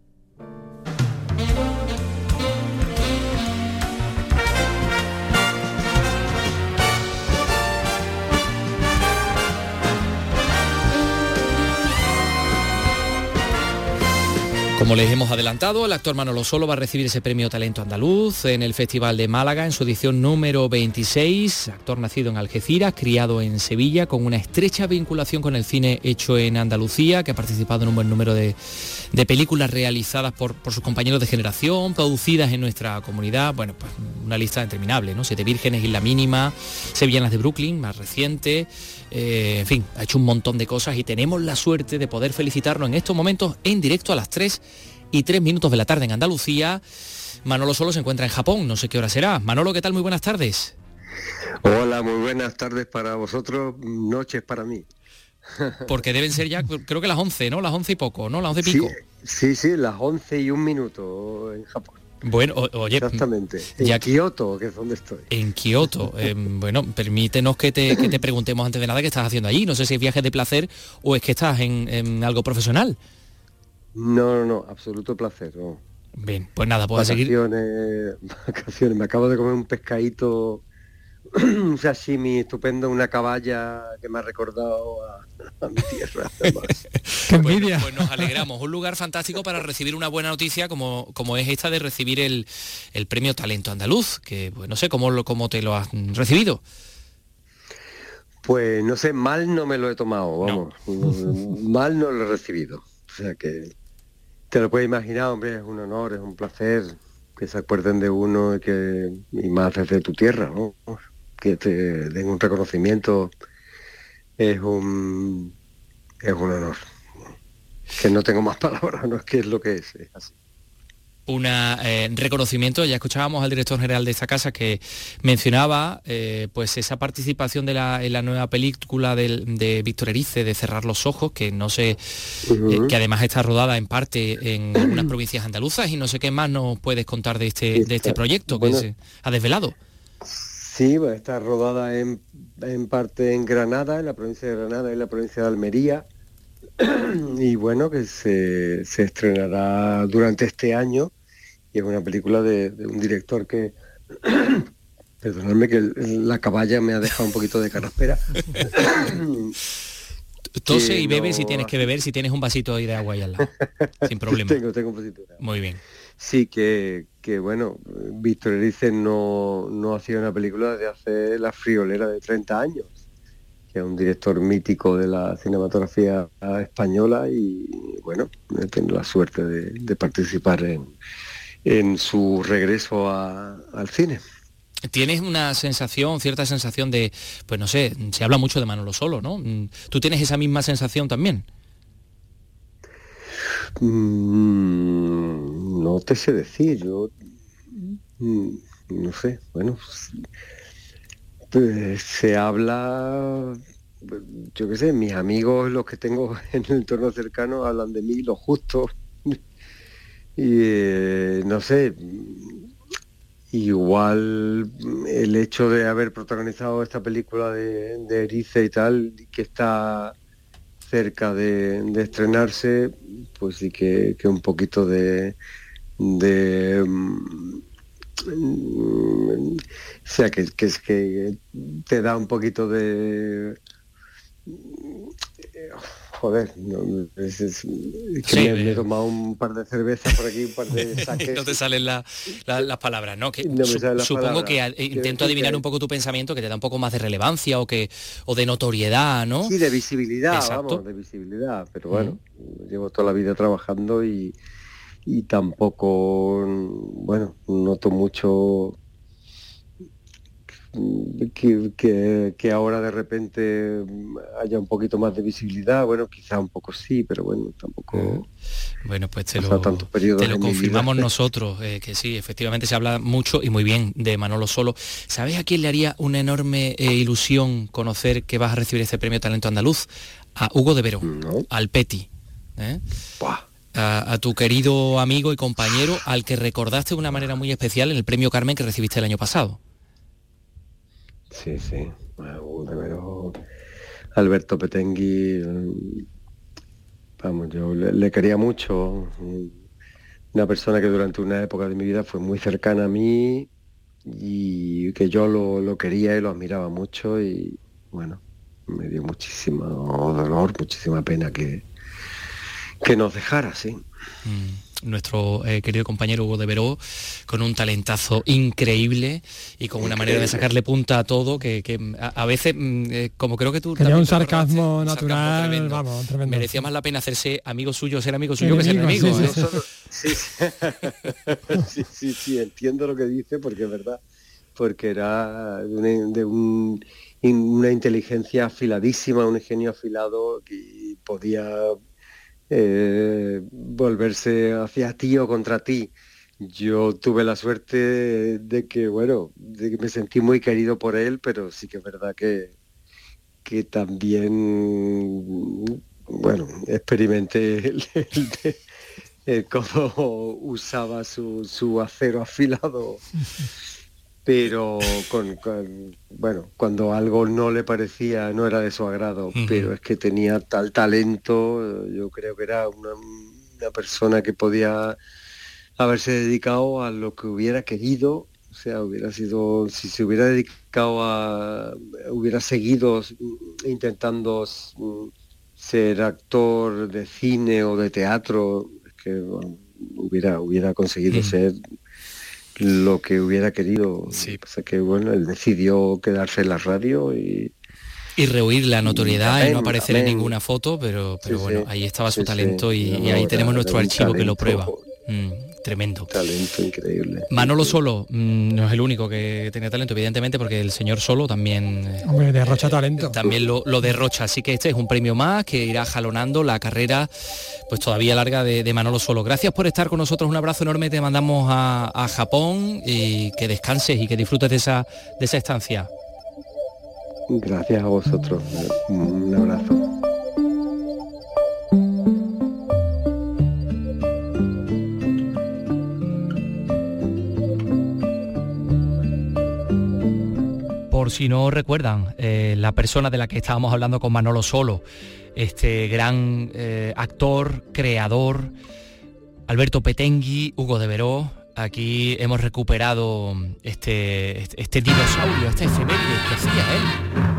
Como les hemos adelantado, el actor Manolo Solo va a recibir ese premio Talento Andaluz en el Festival de Málaga en su edición número 26. Actor nacido en Algeciras, criado en Sevilla, con una estrecha vinculación con el cine hecho en Andalucía, que ha participado en un buen número de, películas realizadas por, sus compañeros de generación, producidas en nuestra comunidad. Bueno, pues una lista interminable, ¿no? Siete Vírgenes, Isla Mínima, Sevillanas de Brooklyn, más reciente. Eh, en fin, ha hecho un montón de cosas y tenemos la suerte de poder felicitarnos en estos momentos en directo a las 3 y 3 minutos de la tarde en Andalucía. Manolo solo se encuentra en Japón, no sé qué hora será. Manolo, ¿qué tal? Muy buenas tardes. Hola, muy buenas tardes para vosotros, noches para mí. Porque deben ser ya, creo que las 11, ¿no? Las 11 y poco, ¿no? Las 11 y pico. Sí, sí, las 11 y un minuto en Japón. Bueno, oye, Exactamente. En ya- Kioto, que es donde estoy. en Kioto. Eh, bueno, permítenos que te, que te preguntemos antes de nada qué estás haciendo allí. No sé si es viaje de placer o es que estás en, en algo profesional. No, no, no, absoluto placer. no. Bien, pues nada, puedo seguir. Vacaciones, vacaciones. Me acabo de comer un pescadito, un sashimi estupendo, una caballa que me ha recordado a, a mi tierra. además. Bueno, pues nos alegramos. Un lugar fantástico para recibir una buena noticia como, como es esta de recibir el, el premio Talento Andaluz, que pues, no sé cómo, lo- cómo te lo has recibido. Pues no sé, mal no me lo he tomado, vamos. Mm, Mal no lo he recibido. O sea que te lo puedes imaginar, hombre, es un honor, es un placer que se acuerden de uno y que y más desde tu tierra, ¿no? Que te den un reconocimiento es un es un honor. Que no tengo más palabras, no es que es lo que es, es así. Un reconocimiento, ya escuchábamos al director general de esta casa que mencionaba eh, pues esa participación de la, en la nueva película del- de Víctor Erice, de Cerrar los Ojos, que no sé, eh, que además está rodada en parte en algunas provincias andaluzas y no sé qué más nos puedes contar de este, de este proyecto que se ha desvelado. Sí, va a estar rodada en, en parte en Granada, en la provincia de Granada y en la provincia de Almería. y bueno, que se, se estrenará durante este año. Y es una película de, de un director que, Perdonadme que el- la caballa me ha dejado un poquito de caraspera. Tose y bebe si no- tienes que beber, si tienes un vasito ahí de agua ahí al lado. Sin problema. tengo, tengo un poquito de Muy bien. Sí, que, que bueno, Víctor Erice no, no hacía una película de hace La friolera de 30 años, que es un director mítico de la cinematografía española y bueno, he tenido la suerte de, participar en, en su regreso al cine. Tienes una sensación, cierta sensación de, pues no sé, se habla mucho de Manolo Solo, ¿no? ¿Tú tienes esa misma sensación también? Mm, no te sé decir, yo mm, no sé, bueno, pues, se habla, yo qué sé, mis amigos, los que tengo en el entorno cercano, hablan de mí lo justo. y eh, no sé, igual el hecho de haber protagonizado esta película de, de Erice y tal, que está cerca de, de estrenarse, pues sí que, que un poquito de, de mm, o sea que es que te da un poquito de joder no, es, es- es que Sí, me, me he tomado un par de cervezas por aquí un par de saques no te salen la- la- las palabras, ¿no? Que No me su- las supongo palabras. que a- intento adivinar que- un poco tu pensamiento, que te da un poco más de relevancia o que o de notoriedad, ¿no? Sí, de visibilidad, Exacto. vamos, de visibilidad. Pero bueno, llevo toda la vida trabajando y, y tampoco, bueno, noto mucho que, que- que ahora de repente mm, haya un poquito más de visibilidad. Bueno, quizá un poco sí, pero bueno, tampoco... Bueno, pues te lo, te lo confirmamos nosotros, eh, que sí, efectivamente se habla mucho y muy bien de Manolo Solo. ¿Sabes a quién le haría una enorme eh, ilusión conocer que vas a recibir este premio Talento Andaluz? A Hugo de Verón, al Peti. ¿eh? A, a tu querido amigo y compañero al que recordaste de una manera muy especial en el premio Carmen que recibiste el año pasado. Sí, sí. Alberto Petengui, mm, vamos, yo le, quería mucho. mm, Una persona que durante una época de mi vida fue muy cercana a mí y que yo lo, lo quería y lo admiraba mucho y bueno, me dio muchísimo dolor, muchísima pena que, que nos dejara, sí. Nuestro eh, querido compañero Hugo de Veró, con un talentazo increíble y con una manera de sacarle punta a todo que, que a, a veces, mm, eh, como creo que tú... Tenía un acordaste, sarcasmo un natural, tremendo. vamos, tremendo. Merecía más la pena hacerse amigo suyo, ser amigo suyo que ser Enemigo, sí, ¿eh? sí, Sí, sí, sí, sí, entiendo lo que dice porque es verdad, porque era de, una- de un- una inteligencia afiladísima, un ingenio afilado que podía eh, volverse hacia ti o contra ti. Yo tuve la suerte de que, bueno, de que me sentí muy querido por él, pero sí que es verdad que, que también, bueno, experimenté el- cómo usaba su, su acero afilado, pero con, con- bueno, cuando algo no le parecía, no era de su agrado, pero es que tenía tal talento, yo creo que era una, una persona que podía haberse dedicado a lo que hubiera querido, o sea, hubiera sido, si se hubiera dedicado a, hubiera seguido intentando ser actor de cine o de teatro, es que bueno, hubiera, hubiera conseguido Mm. ser lo que hubiera querido. Sí. Pasa que bueno, él decidió quedarse en la radio y Y rehuir la notoriedad y no Amén, aparecer en ninguna foto, pero, pero Sí, bueno, sí. ahí estaba su talento y, No, y ahí tenemos nuestro archivo que lo prueba. Mm, tremendo. talento increíble. Manolo Solo mm, no es el único que tenía talento, evidentemente, porque el señor Solo también, eh, Hombre, derrocha talento. también lo, lo derrocha. Así que este es un premio más que irá jalonando la carrera pues todavía larga de, de Manolo Solo. Gracias por estar con nosotros, un abrazo enorme, te mandamos a, a Japón y que descanses y que disfrutes de esa, de esa estancia. Gracias a vosotros. Un abrazo. Si no recuerdan, eh, la persona de la que estábamos hablando con Manolo Solo, este gran eh, actor, creador, Alberto Petengui, Hugo de Veró, aquí hemos recuperado este, este, este dinosaurio, este efeméride que hacía él.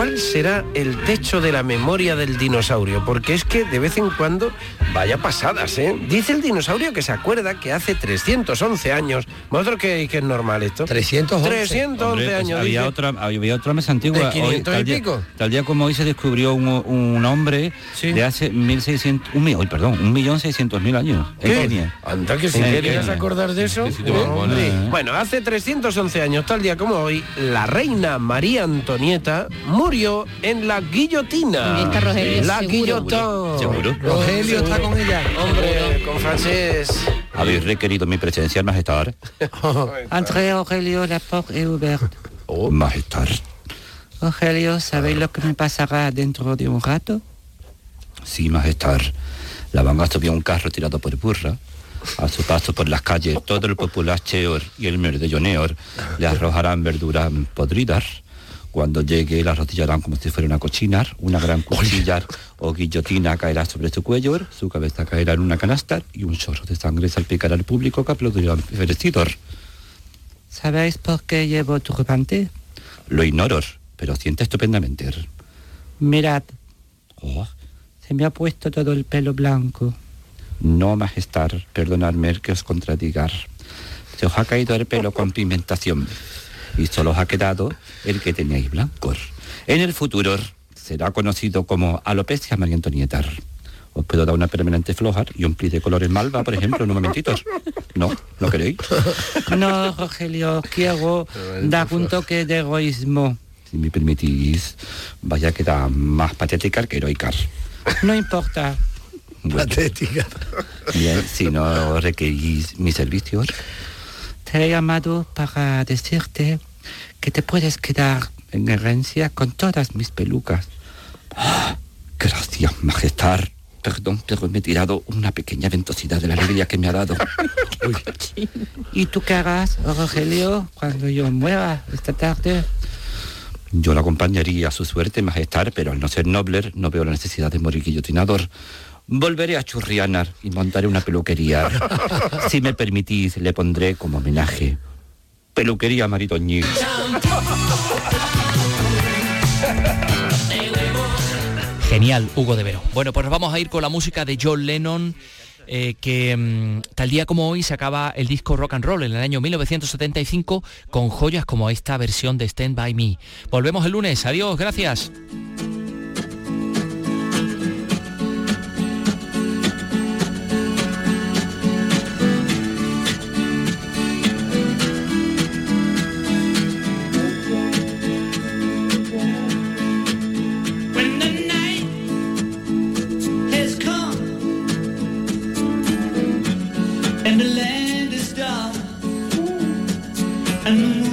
¿Cuál será el techo de la memoria del dinosaurio? Porque es que de vez en cuando vaya pasadas, ¿eh? Dice el dinosaurio que se acuerda que hace 311 años, ¿vosotros que, que es normal esto? 311. 311 Hombre, pues años. había dice. otra había otra mesa antigua ¿De 500 tal y día, pico? tal día como hoy se descubrió un, un hombre de hace 1600 un millón perdón un millón seiscientos mil años en ¿Qué? Kenia Anda que si En querías acordar de eso. Sí, sí. ¿eh? Bueno, hace 311 años, tal día como hoy, la reina María Antonieta murió en la guillotina. Está Rogelio, La seguro. guillotón. ¿Seguro? Rogelio está con ella. Hombre, con francés. habéis requerido mi presencia majestad André Aurelio Laporte et Hubert. oh, majestad Rogelio, ¿sabéis lo que me pasará dentro de un rato? sí majestad la van a subir un carro tirado por burra a su paso por las calles todo el populacheor y el merdelloneor le arrojarán verduras podridas cuando llegue la arrodillarán como si fuera una cochina una gran cuchilla o guillotina caerá sobre su cuello su cabeza caerá en una canasta y un chorro de sangre salpicará al público que aplaudirá enfurecido ¿Sabéis por qué llevo turbante? lo ignoro pero siente estupendamente Mirad, Oh, se me ha puesto todo el pelo blanco. No, majestad, perdonadme que os contradigar. Se os ha caído el pelo con pigmentación y solo os ha quedado el que teníais blancos. En el futuro será conocido como alopecia María Antonieta. Os puedo dar una permanente floja y un plis de colores malva, por ejemplo, en un momentito. No, ¿no queréis? No, Rogelio, quiero dar un toque de egoísmo. Si me permitís, vaya a quedar más patética que heroica. No importa. Patética. Bien, si no requerís mis servicios, Te he llamado para decirte que te puedes quedar en herencia con todas mis pelucas. Ah, Gracias, majestad. Perdón, pero me he tirado una pequeña ventosidad de la alegría que me ha dado. ¿Y tú qué harás, Rogelio, cuando yo muera esta tarde? Yo lo acompañaría a su suerte, majestad, pero al no ser noble, no veo la necesidad de morir guillotinador. Volveré a Churrianar y montaré una peluquería. Si me permitís, le pondré como homenaje. Peluquería Maritoñí. Genial, Hugo de Vero. Bueno, pues vamos a ir con la música de John Lennon, eh, que mm, tal día como hoy se acaba el disco Rock and Roll en el año 1975 con joyas como esta versión de Stand By Me. Volvemos el lunes. Adiós, gracias. and